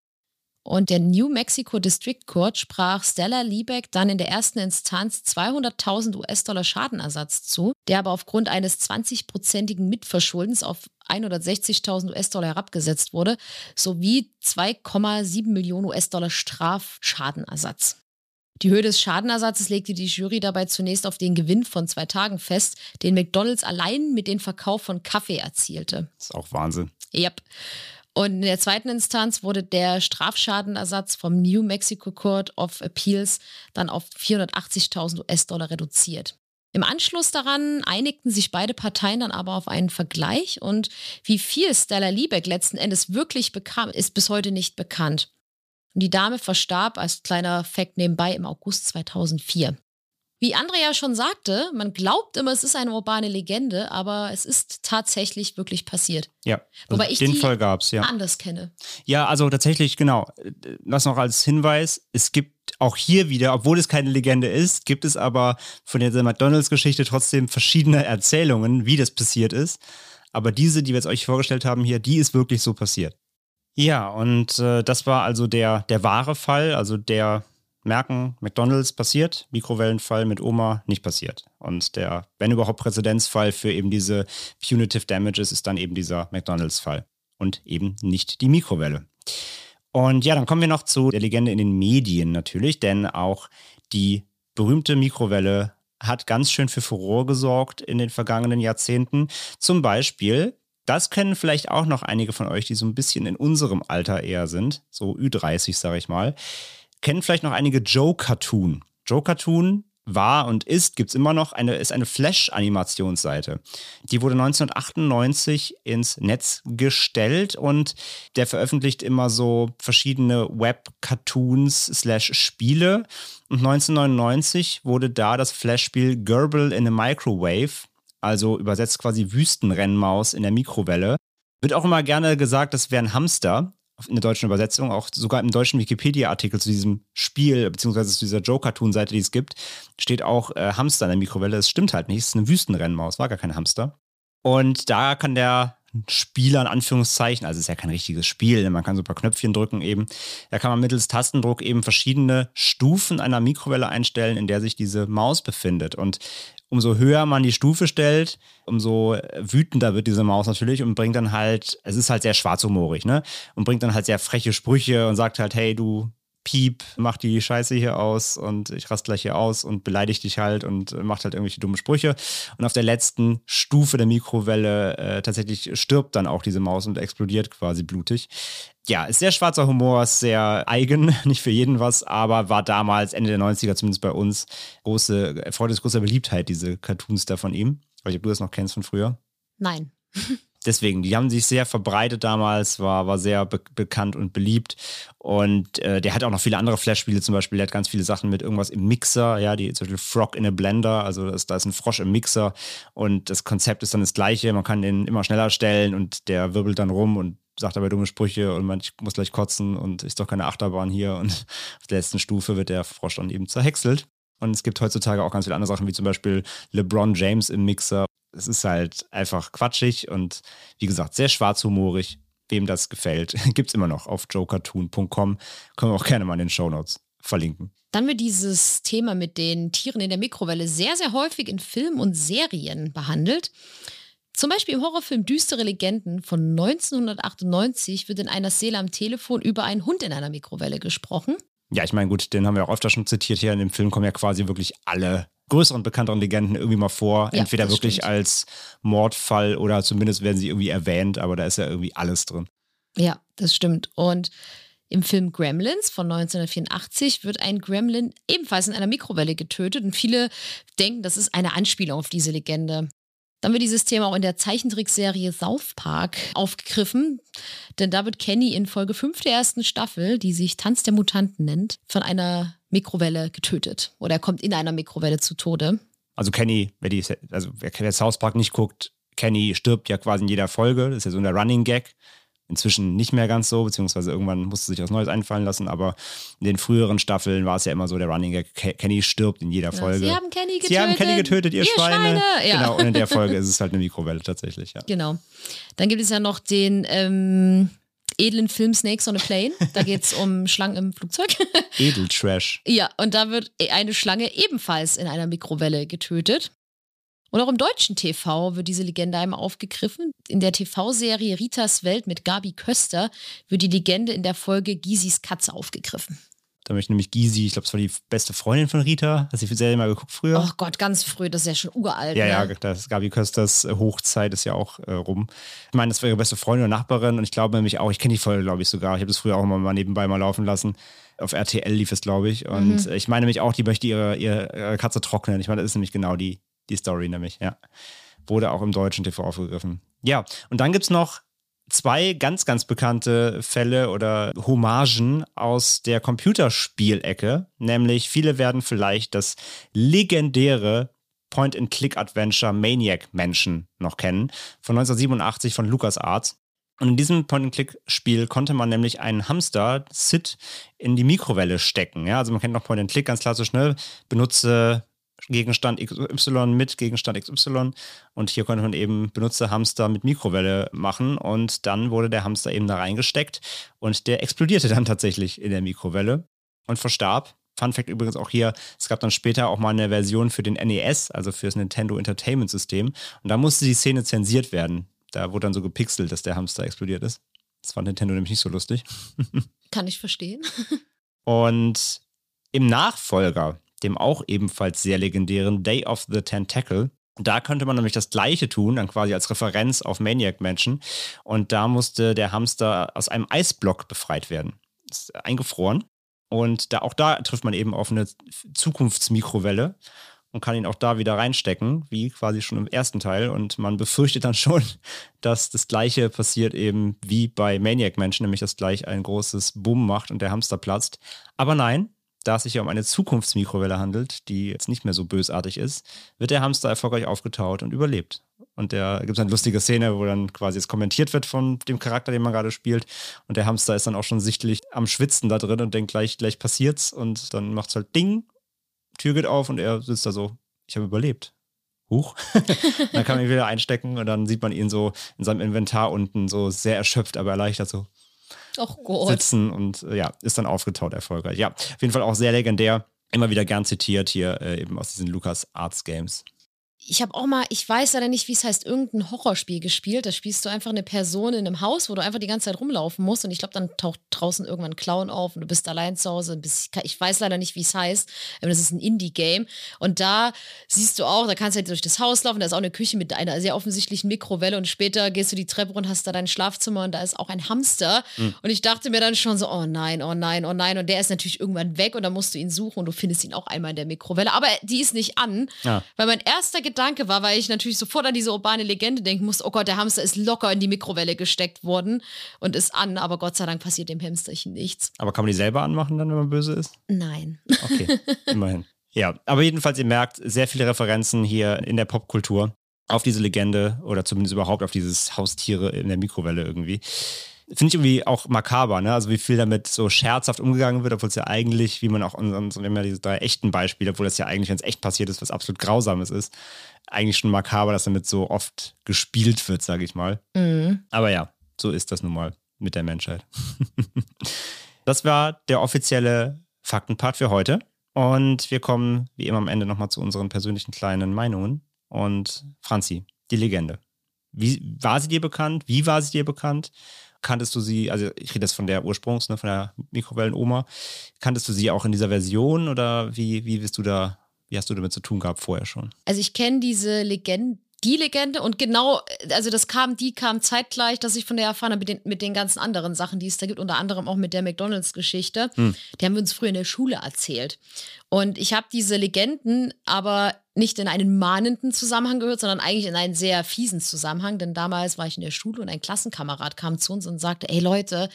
B: Und der New Mexico District Court sprach Stella Liebeck dann in der ersten Instanz 200.000 US-Dollar Schadenersatz zu, der aber aufgrund eines 20-prozentigen Mitverschuldens auf 160.000 US-Dollar herabgesetzt wurde, sowie 2,7 Millionen US-Dollar Strafschadenersatz. Die Höhe des Schadenersatzes legte die Jury dabei zunächst auf den Gewinn von zwei Tagen fest, den McDonald's allein mit dem Verkauf von Kaffee erzielte.
C: Das ist auch Wahnsinn.
B: Yep. Und in der zweiten Instanz wurde der Strafschadenersatz vom New Mexico Court of Appeals dann auf 480.000 US-Dollar reduziert. Im Anschluss daran einigten sich beide Parteien dann aber auf einen Vergleich und wie viel Stella Liebeck letzten Endes wirklich bekam, ist bis heute nicht bekannt. Und die Dame verstarb als kleiner Fakt nebenbei im August 2004. Wie Andrea schon sagte, man glaubt immer, es ist eine urbane Legende, aber es ist tatsächlich wirklich passiert.
C: Ja, also
B: wobei ich
C: den
B: die
C: Fall gab's, ja.
B: anders kenne.
C: Ja, also tatsächlich, genau. Was noch als Hinweis, es gibt auch hier wieder, obwohl es keine Legende ist, gibt es aber von der McDonalds-Geschichte trotzdem verschiedene Erzählungen, wie das passiert ist. Aber diese, die wir jetzt euch vorgestellt haben hier, die ist wirklich so passiert. Ja, und äh, das war also der, der wahre Fall, also der merken, McDonalds passiert, Mikrowellenfall mit Oma nicht passiert. Und der, wenn überhaupt, Präzedenzfall für eben diese Punitive Damages ist dann eben dieser McDonalds-Fall und eben nicht die Mikrowelle. Und ja, dann kommen wir noch zu der Legende in den Medien natürlich, denn auch die berühmte Mikrowelle hat ganz schön für Furore gesorgt in den vergangenen Jahrzehnten. Zum Beispiel, das kennen vielleicht auch noch einige von euch, die so ein bisschen in unserem Alter eher sind, so Ü30, sage ich mal kennen vielleicht noch einige Joe Cartoon. Joe Cartoon war und ist, gibt es immer noch, eine, ist eine Flash-Animationsseite. Die wurde 1998 ins Netz gestellt und der veröffentlicht immer so verschiedene Web-Cartoons slash Spiele. Und 1999 wurde da das Flash-Spiel Gerbil in a Microwave, also übersetzt quasi Wüstenrennmaus in der Mikrowelle. Wird auch immer gerne gesagt, das wäre ein Hamster in der deutschen Übersetzung, auch sogar im deutschen Wikipedia-Artikel zu diesem Spiel, beziehungsweise zu dieser Joe-Cartoon-Seite, die es gibt, steht auch äh, Hamster in der Mikrowelle. Das stimmt halt nicht. Es ist eine Wüstenrennmaus, war gar kein Hamster. Und da kann der Spieler in Anführungszeichen, also es ist ja kein richtiges Spiel, man kann so ein paar Knöpfchen drücken eben. Da kann man mittels Tastendruck eben verschiedene Stufen einer Mikrowelle einstellen, in der sich diese Maus befindet. Und umso höher man die Stufe stellt, umso wütender wird diese Maus natürlich und bringt dann halt, es ist halt sehr schwarzhumorig, ne? Und bringt dann halt sehr freche Sprüche und sagt halt, hey, du Piep, mach die Scheiße hier aus und ich rast gleich hier aus und beleidigt dich halt und macht halt irgendwelche dumme Sprüche. Und auf der letzten Stufe der Mikrowelle äh, tatsächlich stirbt dann auch diese Maus und explodiert quasi blutig. Ja, ist sehr schwarzer Humor, ist sehr eigen, (laughs) nicht für jeden was, aber war damals Ende der 90er zumindest bei uns große, erfreut es großer Beliebtheit, diese Cartoons da von ihm. Ich weiß nicht, ob du das noch kennst von früher.
B: Nein. (laughs)
C: deswegen, die haben sich sehr verbreitet damals, war, war sehr be bekannt und beliebt. Und äh, der hat auch noch viele andere Flash-Spiele, zum Beispiel, der hat ganz viele Sachen mit irgendwas im Mixer, ja, die zum Beispiel Frog in a Blender, also das, da ist ein Frosch im Mixer und das Konzept ist dann das gleiche, man kann den immer schneller stellen und der wirbelt dann rum und sagt dabei dumme Sprüche und man, muss gleich kotzen und ist doch keine Achterbahn hier und (laughs) auf der letzten Stufe wird der Frosch dann eben zerhäckselt. Und es gibt heutzutage auch ganz viele andere Sachen, wie zum Beispiel LeBron James im Mixer es ist halt einfach quatschig und wie gesagt, sehr schwarzhumorig. Wem das gefällt, (laughs) gibt es immer noch auf jokertoon.com. Können wir auch gerne mal in den Shownotes verlinken.
B: Dann wird dieses Thema mit den Tieren in der Mikrowelle sehr, sehr häufig in Filmen und Serien behandelt. Zum Beispiel im Horrorfilm Düstere Legenden von 1998 wird in einer Szene am Telefon über einen Hund in einer Mikrowelle gesprochen.
C: Ja, ich meine, gut, den haben wir auch öfter schon zitiert hier. In dem Film kommen ja quasi wirklich alle größeren, bekannteren Legenden irgendwie mal vor. Ja, Entweder wirklich stimmt. als Mordfall oder zumindest werden sie irgendwie erwähnt, aber da ist ja irgendwie alles drin.
B: Ja, das stimmt. Und im Film Gremlins von 1984 wird ein Gremlin ebenfalls in einer Mikrowelle getötet und viele denken, das ist eine Anspielung auf diese Legende. Dann wird dieses Thema auch in der Zeichentrickserie South Park aufgegriffen, denn da wird Kenny in Folge 5 der ersten Staffel, die sich Tanz der Mutanten nennt, von einer Mikrowelle getötet oder er kommt in einer Mikrowelle zu Tode.
C: Also Kenny, wer, die, also wer South Park nicht guckt, Kenny stirbt ja quasi in jeder Folge, das ist ja so ein Running Gag. Inzwischen nicht mehr ganz so, beziehungsweise irgendwann musste sich was Neues einfallen lassen, aber in den früheren Staffeln war es ja immer so, der Running Gag, Kenny stirbt in jeder Folge.
B: Sie haben Kenny getötet.
C: Sie haben Kenny getötet, ihr, ihr Schweine. Schweine. Ja. Genau, und in der Folge ist es halt eine Mikrowelle tatsächlich, ja.
B: Genau. Dann gibt es ja noch den ähm, edlen Film Snakes on a Plane. Da geht es um (laughs) Schlangen im Flugzeug. (laughs)
C: Edeltrash.
B: Ja, und da wird eine Schlange ebenfalls in einer Mikrowelle getötet. Und auch im deutschen TV wird diese Legende einmal aufgegriffen. In der TV-Serie Ritas Welt mit Gabi Köster wird die Legende in der Folge Gisis Katze aufgegriffen.
C: Da möchte nämlich Gisi, ich glaube, es war die beste Freundin von Rita. Hast du die Serie mal geguckt früher?
B: Oh Gott, ganz früh, das ist ja schon uralt.
C: Ja,
B: ne?
C: ja, das Gabi Kösters Hochzeit ist ja auch äh, rum. Ich meine, das war ihre beste Freundin und Nachbarin und ich glaube nämlich auch, ich kenne die Folge, glaube ich, sogar. Ich habe das früher auch immer mal nebenbei mal laufen lassen. Auf RTL lief es, glaube ich. Und mhm. ich meine nämlich auch, die möchte ihre, ihre Katze trocknen. Ich meine, das ist nämlich genau die, die Story nämlich, ja. Wurde auch im deutschen TV aufgegriffen. Ja, und dann gibt es noch zwei ganz, ganz bekannte Fälle oder Hommagen aus der Computerspielecke. Nämlich, viele werden vielleicht das legendäre Point-and-Click-Adventure Maniac Mansion noch kennen, von 1987 von LucasArts. Und in diesem Point-and-Click-Spiel konnte man nämlich einen Hamster, Sid, in die Mikrowelle stecken. Ja, also man kennt noch Point-and-Click ganz klassisch, ne? Benutze Gegenstand XY mit Gegenstand XY. Und hier konnte man eben benutzte Hamster mit Mikrowelle machen. Und dann wurde der Hamster eben da reingesteckt und der explodierte dann tatsächlich in der Mikrowelle und verstarb. Fun Fact übrigens auch hier, es gab dann später auch mal eine Version für den NES, also für das Nintendo Entertainment System. Und da musste die Szene zensiert werden. Da wurde dann so gepixelt, dass der Hamster explodiert ist. Das fand Nintendo nämlich nicht so lustig. (laughs)
B: Kann ich verstehen.
C: und im Nachfolger dem auch ebenfalls sehr legendären Day of the Tentacle. Da könnte man nämlich das Gleiche tun, dann quasi als Referenz auf Maniac Mansion. Und da musste der Hamster aus einem Eisblock befreit werden. Ist eingefroren. Und da, auch da trifft man eben auf eine Zukunftsmikrowelle und kann ihn auch da wieder reinstecken, wie quasi schon im ersten Teil. Und man befürchtet dann schon, (laughs) dass das Gleiche passiert eben wie bei Maniac Mansion, nämlich dass gleich ein großes Boom macht und der Hamster platzt. Aber nein, da es sich ja um eine Zukunftsmikrowelle handelt, die jetzt nicht mehr so bösartig ist, wird der Hamster erfolgreich aufgetaut und überlebt. Und da gibt es eine lustige Szene, wo dann quasi es kommentiert wird von dem Charakter, den man gerade spielt. Und der Hamster ist dann auch schon sichtlich am Schwitzen da drin und denkt, gleich, gleich passiert's. Und dann macht es halt Ding, Tür geht auf und er sitzt da so, ich habe überlebt. Huch. (laughs) dann kann man ihn wieder einstecken und dann sieht man ihn so in seinem Inventar unten so sehr erschöpft, aber erleichtert so
B: oh
C: sitzen und äh, ja, ist dann aufgetaut erfolgreich. Ja, auf jeden Fall auch sehr legendär. Immer wieder gern zitiert hier äh, eben aus diesen Lucas Arts Games
B: ich habe auch mal, ich weiß leider nicht, wie es heißt, irgendein Horrorspiel gespielt. Da spielst du einfach eine Person in einem Haus, wo du einfach die ganze Zeit rumlaufen musst. Und ich glaube, dann taucht draußen irgendwann ein Clown auf und du bist allein zu Hause. Ich weiß leider nicht, wie es heißt. Aber das ist ein Indie-Game. Und da siehst du auch, da kannst du halt durch das Haus laufen. Da ist auch eine Küche mit einer sehr offensichtlichen Mikrowelle. Und später gehst du die Treppe und hast da dein Schlafzimmer und da ist auch ein Hamster. Mhm. Und ich dachte mir dann schon so, oh nein, oh nein, oh nein. Und der ist natürlich irgendwann weg und dann musst du ihn suchen und du findest ihn auch einmal in der Mikrowelle. Aber die ist nicht an, ja. weil mein erster Gedanke war, weil ich natürlich sofort an diese urbane Legende denken musste, oh Gott, der Hamster ist locker in die Mikrowelle gesteckt worden und ist an, aber Gott sei Dank passiert dem Hamsterchen nichts.
C: Aber kann man die selber anmachen dann, wenn man böse ist?
B: Nein.
C: Okay, (laughs) immerhin. Ja, aber jedenfalls, ihr merkt, sehr viele Referenzen hier in der Popkultur auf diese Legende oder zumindest überhaupt auf dieses Haustiere in der Mikrowelle irgendwie. Finde ich irgendwie auch makaber, ne? Also wie viel damit so scherzhaft umgegangen wird, obwohl es ja eigentlich, wie man auch unseren, wir haben ja diese drei echten Beispiele, obwohl das ja eigentlich, wenn es echt passiert ist, was absolut Grausames ist, eigentlich schon makaber, dass damit so oft gespielt wird, sage ich mal. Mhm. Aber ja, so ist das nun mal mit der Menschheit. (laughs) das war der offizielle Faktenpart für heute. Und wir kommen wie immer am Ende nochmal zu unseren persönlichen kleinen Meinungen. Und Franzi, die Legende. Wie war sie dir bekannt? Wie war sie dir bekannt? Kanntest du sie, also ich rede jetzt von der Ursprungs, ne, von der Mikrowellenoma. Kanntest du sie auch in dieser Version oder wie, wie bist du da, wie hast du damit zu tun gehabt vorher schon?
B: Also ich kenne diese Legende, die Legende und genau, also das kam, die kam zeitgleich, dass ich von der erfahren habe mit den, mit den ganzen anderen Sachen, die es da gibt, unter anderem auch mit der McDonalds-Geschichte. Hm. Die haben wir uns früher in der Schule erzählt. Und ich habe diese Legenden aber nicht in einen mahnenden Zusammenhang gehört, sondern eigentlich in einen sehr fiesen Zusammenhang. Denn damals war ich in der Schule und ein Klassenkamerad kam zu uns und sagte, ey Leute,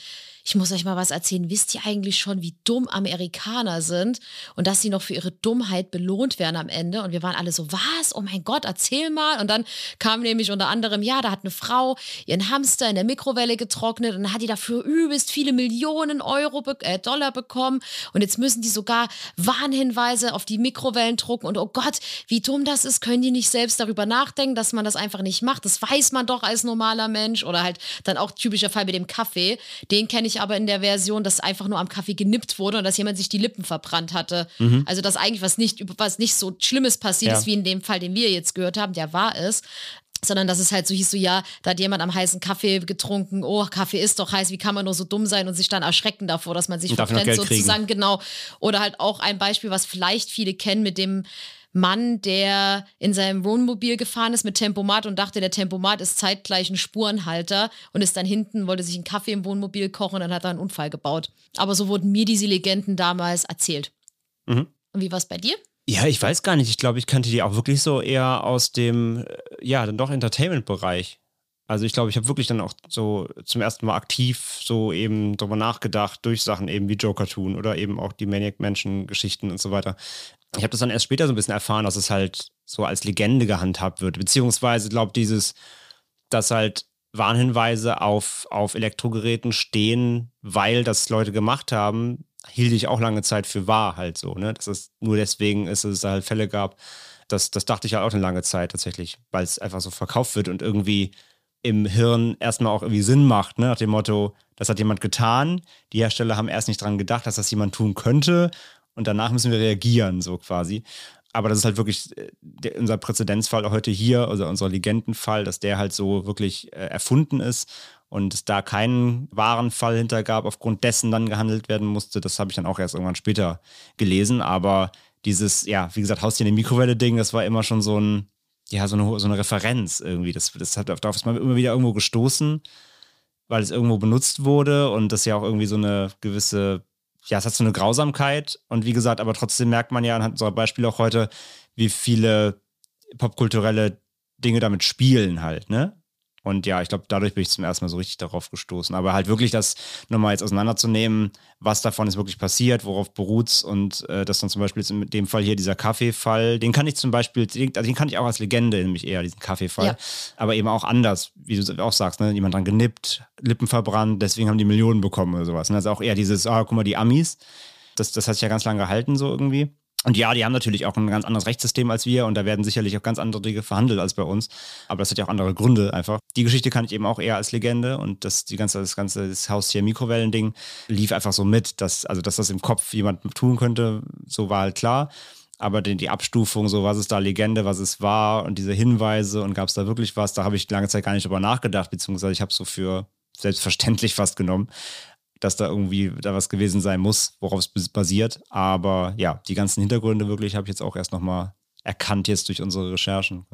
B: ich muss euch mal was erzählen. Wisst ihr eigentlich schon, wie dumm Amerikaner sind und dass sie noch für ihre Dummheit belohnt werden am Ende? Und wir waren alle so, was? Oh mein Gott, erzähl mal. Und dann kam nämlich unter anderem, ja, da hat eine Frau ihren Hamster in der Mikrowelle getrocknet und hat die dafür übelst viele Millionen Euro, äh, Dollar bekommen. Und jetzt müssen die sogar Warnhinweise auf die Mikrowellen drucken. Und oh Gott, wie dumm das ist, können die nicht selbst darüber nachdenken, dass man das einfach nicht macht. Das weiß man doch als normaler Mensch. Oder halt dann auch typischer Fall mit dem Kaffee. Den kenne ich aber in der Version, dass einfach nur am Kaffee genippt wurde und dass jemand sich die Lippen verbrannt hatte. Mhm. Also dass eigentlich was nicht, was nicht so Schlimmes passiert ja. ist, wie in dem Fall, den wir jetzt gehört haben, der war es sondern dass es halt so hieß, so ja, da hat jemand am heißen Kaffee getrunken, oh, Kaffee ist doch heiß, wie kann man nur so dumm sein und sich dann erschrecken davor, dass man sich verbrennt sozusagen, kriegen. genau. Oder halt auch ein Beispiel, was vielleicht viele kennen mit dem Mann, der in seinem Wohnmobil gefahren ist mit Tempomat und dachte, der Tempomat ist zeitgleich ein Spurenhalter und ist dann hinten, wollte sich einen Kaffee im Wohnmobil kochen und dann hat er einen Unfall gebaut. Aber so wurden mir diese Legenden damals erzählt. Mhm. Und wie war es bei dir?
C: Ja, ich weiß gar nicht. Ich glaube, ich kannte die auch wirklich so eher aus dem, äh, ja, dann doch Entertainment-Bereich. Also ich glaube, ich habe wirklich dann auch so zum ersten Mal aktiv so eben darüber nachgedacht, durch Sachen eben wie Joker tun oder eben auch die Maniac-Menschen-Geschichten und so weiter. Ich habe das dann erst später so ein bisschen erfahren, dass es halt so als Legende gehandhabt wird, beziehungsweise glaube dieses, dass halt Warnhinweise auf, auf Elektrogeräten stehen, weil das Leute gemacht haben, hielt ich auch lange Zeit für wahr halt so, ne? Dass es nur deswegen ist, dass es da halt Fälle gab. Das, das dachte ich halt auch eine lange Zeit tatsächlich, weil es einfach so verkauft wird und irgendwie im Hirn erstmal auch irgendwie Sinn macht, ne? nach dem Motto, das hat jemand getan, die Hersteller haben erst nicht dran gedacht, dass das jemand tun könnte und danach müssen wir reagieren, so quasi. Aber das ist halt wirklich äh, unser Präzedenzfall heute hier, also unser Legendenfall, dass der halt so wirklich äh, erfunden ist und es da keinen wahren Fall hinter gab, aufgrund dessen dann gehandelt werden musste. Das habe ich dann auch erst irgendwann später gelesen. Aber dieses, ja, wie gesagt, Haustier in der Mikrowelle-Ding, das war immer schon so ein, ja, so eine, so eine Referenz irgendwie. Das, das hat, darauf ist man immer wieder irgendwo gestoßen, weil es irgendwo benutzt wurde und das ja auch irgendwie so eine gewisse ja, es hat so eine Grausamkeit und wie gesagt, aber trotzdem merkt man ja anhand unserer Beispiele auch heute, wie viele popkulturelle Dinge damit spielen halt, ne? Und ja, ich glaube, dadurch bin ich zum ersten Mal so richtig darauf gestoßen. Aber halt wirklich das nochmal jetzt auseinanderzunehmen, was davon ist wirklich passiert, worauf beruht es und äh, dass dann zum Beispiel jetzt in dem Fall hier dieser Kaffeefall, den kann ich zum Beispiel, den, also den kann ich auch als Legende, nämlich eher diesen Kaffeefall, ja. aber eben auch anders, wie du auch sagst, ne? jemand dran genippt, Lippen verbrannt, deswegen haben die Millionen bekommen oder sowas. Und also auch eher dieses, ah, guck mal, die Amis, das, das hat sich ja ganz lange gehalten so irgendwie. Und ja, die haben natürlich auch ein ganz anderes Rechtssystem als wir und da werden sicherlich auch ganz andere Dinge verhandelt als bei uns. Aber das hat ja auch andere Gründe einfach. Die Geschichte kann ich eben auch eher als Legende und das, die ganze, das ganze das Haustier-Mikrowellen-Ding lief einfach so mit, dass, also dass das im Kopf jemand tun könnte, so war halt klar. Aber die, die Abstufung, so was ist da Legende, was es war und diese Hinweise und gab es da wirklich was, da habe ich lange Zeit gar nicht drüber nachgedacht, beziehungsweise ich habe so für selbstverständlich fast genommen dass da irgendwie da was gewesen sein muss, worauf es basiert. Aber ja, die ganzen Hintergründe wirklich habe ich jetzt auch erst nochmal erkannt jetzt durch unsere Recherchen.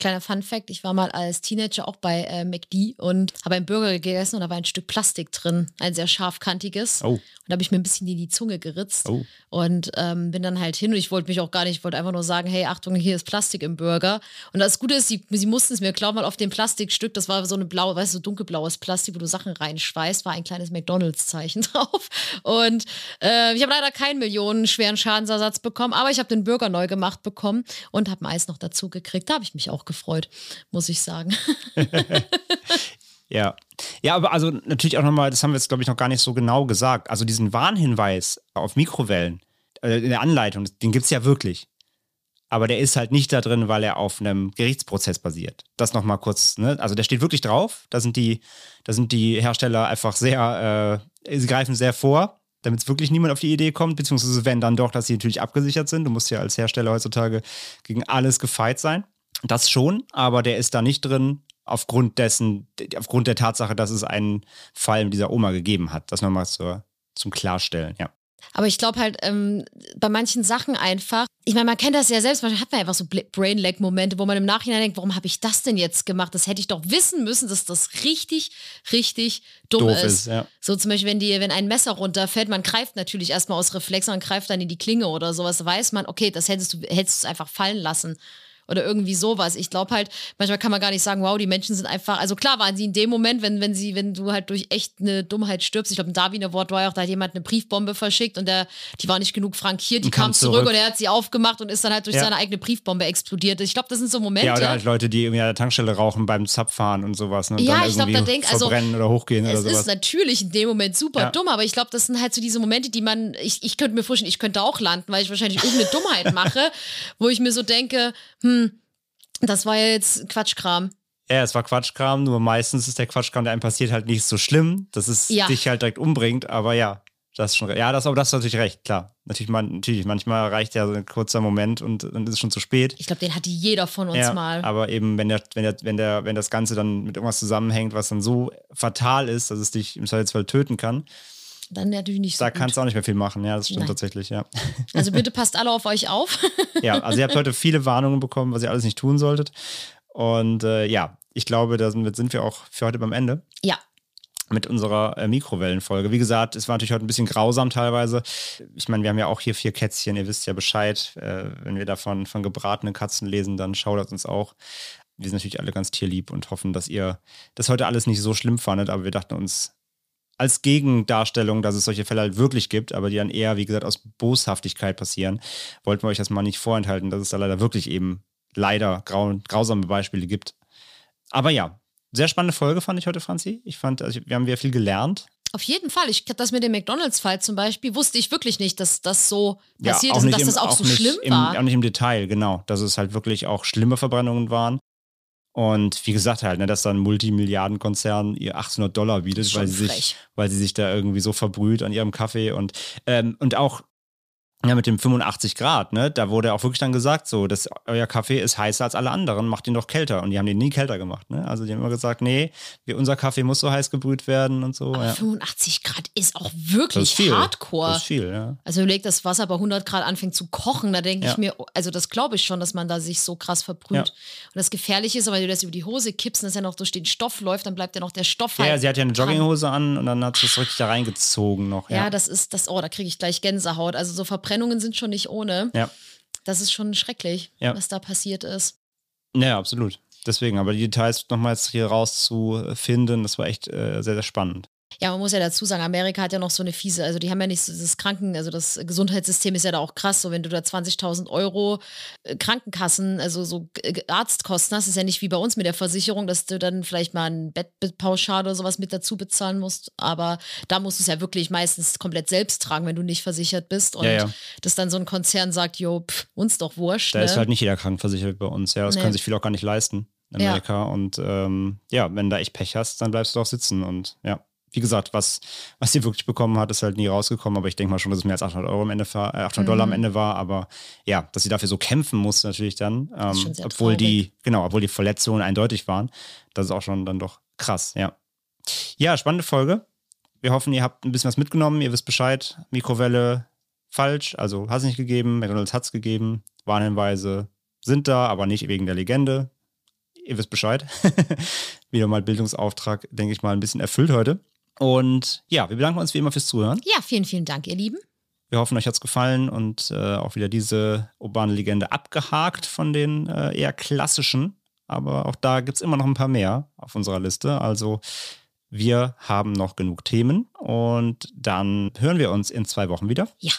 B: Kleiner Fun Fact: Ich war mal als Teenager auch bei äh, McD und habe einen Burger gegessen und da war ein Stück Plastik drin, ein sehr scharfkantiges. Oh. Und da habe ich mir ein bisschen in die Zunge geritzt oh. und ähm, bin dann halt hin und ich wollte mich auch gar nicht, ich wollte einfach nur sagen: Hey, Achtung, hier ist Plastik im Burger. Und das Gute ist, sie, sie mussten es mir glauben, weil auf dem Plastikstück, das war so eine blaue, weißt du, so dunkelblaues Plastik, wo du Sachen reinschweißt, war ein kleines McDonalds-Zeichen (laughs) drauf. Und äh, ich habe leider keinen millionenschweren Schadensersatz bekommen, aber ich habe den Burger neu gemacht bekommen und habe Eis noch dazu gekriegt. Da habe ich mich auch gefreut, muss ich sagen. (laughs)
C: ja. Ja, aber also natürlich auch nochmal, das haben wir jetzt, glaube ich, noch gar nicht so genau gesagt. Also diesen Warnhinweis auf Mikrowellen äh, in der Anleitung, den gibt es ja wirklich. Aber der ist halt nicht da drin, weil er auf einem Gerichtsprozess basiert. Das nochmal kurz, ne? Also der steht wirklich drauf. Da sind die, da sind die Hersteller einfach sehr, äh, sie greifen sehr vor damit es wirklich niemand auf die Idee kommt, beziehungsweise wenn dann doch, dass sie natürlich abgesichert sind. Du musst ja als Hersteller heutzutage gegen alles gefeit sein. Das schon, aber der ist da nicht drin aufgrund dessen, aufgrund der Tatsache, dass es einen Fall mit dieser Oma gegeben hat. Das nochmal zur, zum Klarstellen, ja.
B: Aber ich glaube halt, ähm, bei manchen Sachen einfach, ich meine, man kennt das ja selbst, man hat man einfach so Brain-Lag-Momente, wo man im Nachhinein denkt, warum habe ich das denn jetzt gemacht? Das hätte ich doch wissen müssen, dass das richtig, richtig dumm Doof ist. ist ja. So zum Beispiel, wenn, die, wenn ein Messer runterfällt, man greift natürlich erstmal aus Reflex, man greift dann in die Klinge oder sowas, weiß man, okay, das hättest du, hättest du einfach fallen lassen oder irgendwie sowas. Ich glaube halt, manchmal kann man gar nicht sagen, wow, die Menschen sind einfach, also klar waren sie in dem Moment, wenn, wenn sie, wenn du halt durch echt eine Dummheit stirbst, ich glaube, ein Darwiner Wort war ja auch, da hat jemand eine Briefbombe verschickt und der, die war nicht genug frankiert, die kam zurück, zurück, und er hat sie aufgemacht und ist dann halt durch ja. seine eigene Briefbombe explodiert. Ich glaube, das sind so Momente.
C: Ja, oder halt Leute, die irgendwie an der Tankstelle rauchen beim Zapfahren und sowas. Ne?
B: Ja, ich glaube, da denkt, also,
C: oder hochgehen
B: es
C: oder sowas.
B: ist natürlich in dem Moment super ja. dumm, aber ich glaube, das sind halt so diese Momente, die man, ich, ich könnte mir vorstellen, ich könnte auch landen, weil ich wahrscheinlich irgendeine Dummheit (laughs) mache, wo ich mir so denke, hm, das war ja jetzt Quatschkram.
C: Ja, es war Quatschkram, nur meistens ist der Quatschkram, der einem passiert, halt nicht so schlimm, dass es ja. dich halt direkt umbringt, aber ja, das ist schon, ja, das, aber das ist natürlich recht, klar. Natürlich, man, natürlich manchmal reicht ja so ein kurzer Moment und dann ist es schon zu spät.
B: Ich glaube, den hatte jeder von uns
C: ja,
B: mal.
C: Aber eben, wenn der, wenn der, wenn der, wenn das Ganze dann mit irgendwas zusammenhängt, was dann so fatal ist, dass es dich im Zweifelsfall töten kann,
B: dann natürlich nicht so.
C: Da
B: gut.
C: kannst du auch nicht mehr viel machen, ja, das stimmt Nein. tatsächlich, ja. (laughs)
B: Also bitte passt alle auf euch auf. (laughs)
C: ja, also ihr habt heute viele Warnungen bekommen, was ihr alles nicht tun solltet. Und äh, ja, ich glaube, damit sind wir auch für heute beim Ende.
B: Ja.
C: Mit unserer äh, Mikrowellenfolge. Wie gesagt, es war natürlich heute ein bisschen grausam teilweise. Ich meine, wir haben ja auch hier vier Kätzchen, ihr wisst ja Bescheid. Äh, wenn wir davon von gebratenen Katzen lesen, dann schaudert uns auch. Wir sind natürlich alle ganz tierlieb und hoffen, dass ihr das heute alles nicht so schlimm fandet, aber wir dachten uns, als Gegendarstellung, dass es solche Fälle halt wirklich gibt, aber die dann eher, wie gesagt, aus Boshaftigkeit passieren, wollten wir euch das mal nicht vorenthalten, dass es da leider wirklich eben leider grau grausame Beispiele gibt. Aber ja, sehr spannende Folge fand ich heute, Franzi. Ich fand, also wir haben wieder viel gelernt.
B: Auf jeden Fall. Ich das mit dem McDonalds-Fall zum Beispiel wusste ich wirklich nicht, dass das so passiert ist und dass im, das auch, auch so schlimm
C: im,
B: war.
C: Auch nicht im Detail, genau. Dass es halt wirklich auch schlimme Verbrennungen waren. Und wie gesagt halt, ne, dass dann ein Multimilliardenkonzern ihr 800 Dollar bietet, weil sie, sich, weil sie sich da irgendwie so verbrüht an ihrem Kaffee. Und, ähm, und auch Ja, mit dem 85 Grad, ne? Da wurde auch wirklich dann gesagt, so, dass euer Kaffee ist heißer als alle anderen, macht ihn doch kälter. Und die haben den nie kälter gemacht, ne? Also die haben immer gesagt, nee, wir, unser Kaffee muss so heiß gebrüht werden und so. Ja.
B: 85 Grad ist auch
C: Das
B: wirklich
C: ist viel.
B: hardcore.
C: Das ist viel, ja.
B: Also überlegt, das Wasser bei 100 Grad anfängt zu kochen, da denke
C: Ja.
B: ich mir, also das glaube ich schon, dass man da sich so krass verbrüht.
C: Ja.
B: Und das Gefährliche ist, aber wenn du das über die Hose kippst und das ja noch durch den Stoff läuft, dann bleibt ja noch der Stoff
C: Ja,
B: halt
C: ja, sie hat ja eine
B: dran.
C: Jogginghose an und dann hat sie es richtig da reingezogen noch.
B: Ja, das ist das, oh, da kriege ich gleich Gänsehaut. Also so Verbrennungen sind schon nicht ohne.
C: Ja.
B: Das ist schon schrecklich,
C: Ja.
B: was da passiert ist.
C: ja absolut. Deswegen, aber die Details nochmal jetzt hier rauszufinden, das war echt äh, sehr, sehr spannend.
B: Ja, man muss ja dazu sagen, Amerika hat ja noch so eine fiese, also die haben ja nicht so das Kranken, also das Gesundheitssystem ist ja da auch krass, so wenn du da 20.000 Euro äh, Krankenkassen, also so äh, Arztkosten hast, ist ja nicht wie bei uns mit der Versicherung, dass du dann vielleicht mal ein Bettpauschale oder sowas mit dazu bezahlen musst, aber da musst du es ja wirklich meistens komplett selbst tragen, wenn du nicht versichert bist und
C: Ja, ja.
B: dass dann so ein Konzern sagt, jo, pff, uns doch wurscht.
C: Da
B: ne?
C: ist halt nicht jeder krankenversichert bei uns. Ja, das
B: Nee.
C: können sich viele auch gar nicht leisten in
B: Ja.
C: Amerika. Und ähm, ja, wenn da echt Pech hast, dann bleibst du doch sitzen. Und ja, wie gesagt, was, was sie wirklich bekommen hat, ist halt nie rausgekommen. Aber ich denke mal schon, dass es mehr als 800 Euro am Ende war, äh, 800 Dollar am
B: Mhm.
C: Ende war. Aber ja, dass sie dafür so kämpfen musste natürlich dann, ähm, obwohl
B: traurig.
C: die, genau, obwohl die Verletzungen eindeutig waren. Das ist auch schon dann doch krass, ja. Ja, spannende Folge. Wir hoffen, ihr habt ein bisschen was mitgenommen. Ihr wisst Bescheid. Mikrowelle falsch, also hat es nicht gegeben. McDonalds hat es gegeben. Warnhinweise sind da, aber nicht wegen der Legende. Ihr wisst Bescheid. (laughs) Wieder mal Bildungsauftrag, denke ich mal, ein bisschen erfüllt heute. Und ja, wir bedanken uns wie immer fürs Zuhören.
B: ja, vielen, vielen Dank, ihr Lieben.
C: Wir hoffen, euch hat es gefallen und äh, auch wieder diese urbane Legende abgehakt von den äh, eher klassischen. Aber auch da gibt es immer noch ein paar mehr auf unserer Liste. Also wir haben noch genug Themen und dann hören wir uns in zwei Wochen wieder.
B: Ja.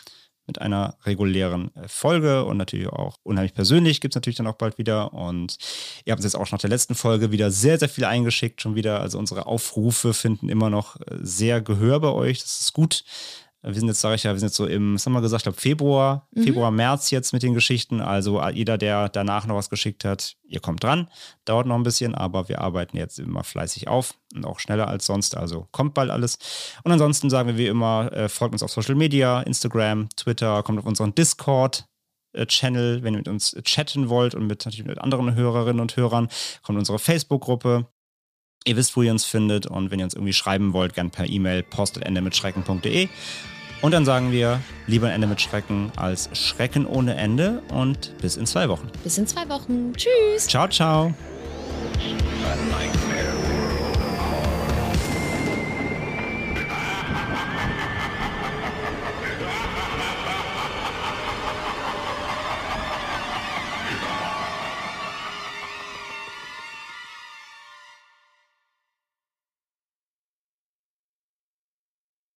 C: Mit einer regulären äh, Folge und natürlich auch unheimlich persönlich gibt es natürlich dann auch bald wieder. Und ihr habt uns jetzt auch nach der letzten Folge wieder sehr, sehr viel eingeschickt, schon wieder. Also unsere Aufrufe finden immer noch äh, sehr Gehör bei euch. Das ist gut. Wir sind jetzt, sage ich ja, wir sind jetzt so im, was haben wir gesagt, ich glaube Februar,
B: Mhm.
C: Februar, März jetzt mit den Geschichten. Also äh, jeder, der danach noch was geschickt hat, ihr kommt dran. Dauert noch ein bisschen, aber wir arbeiten jetzt immer fleißig auf und auch schneller als sonst. Also kommt bald alles. Und ansonsten sagen wir wie immer, äh, folgt uns auf Social Media, Instagram, Twitter, kommt auf unseren Discord. äh, Channel, wenn ihr mit uns chatten wollt und mit natürlich mit anderen Hörerinnen und Hörern, kommt unsere Facebook-Gruppe. Ihr wisst, wo ihr uns findet und wenn ihr uns irgendwie schreiben wollt, gern per E-Mail post.endemitschrecken.de. Und dann sagen wir, lieber ein Ende mit Schrecken als Schrecken ohne Ende und bis in zwei Wochen.
B: Bis in zwei Wochen. Tschüss.
C: Ciao, ciao.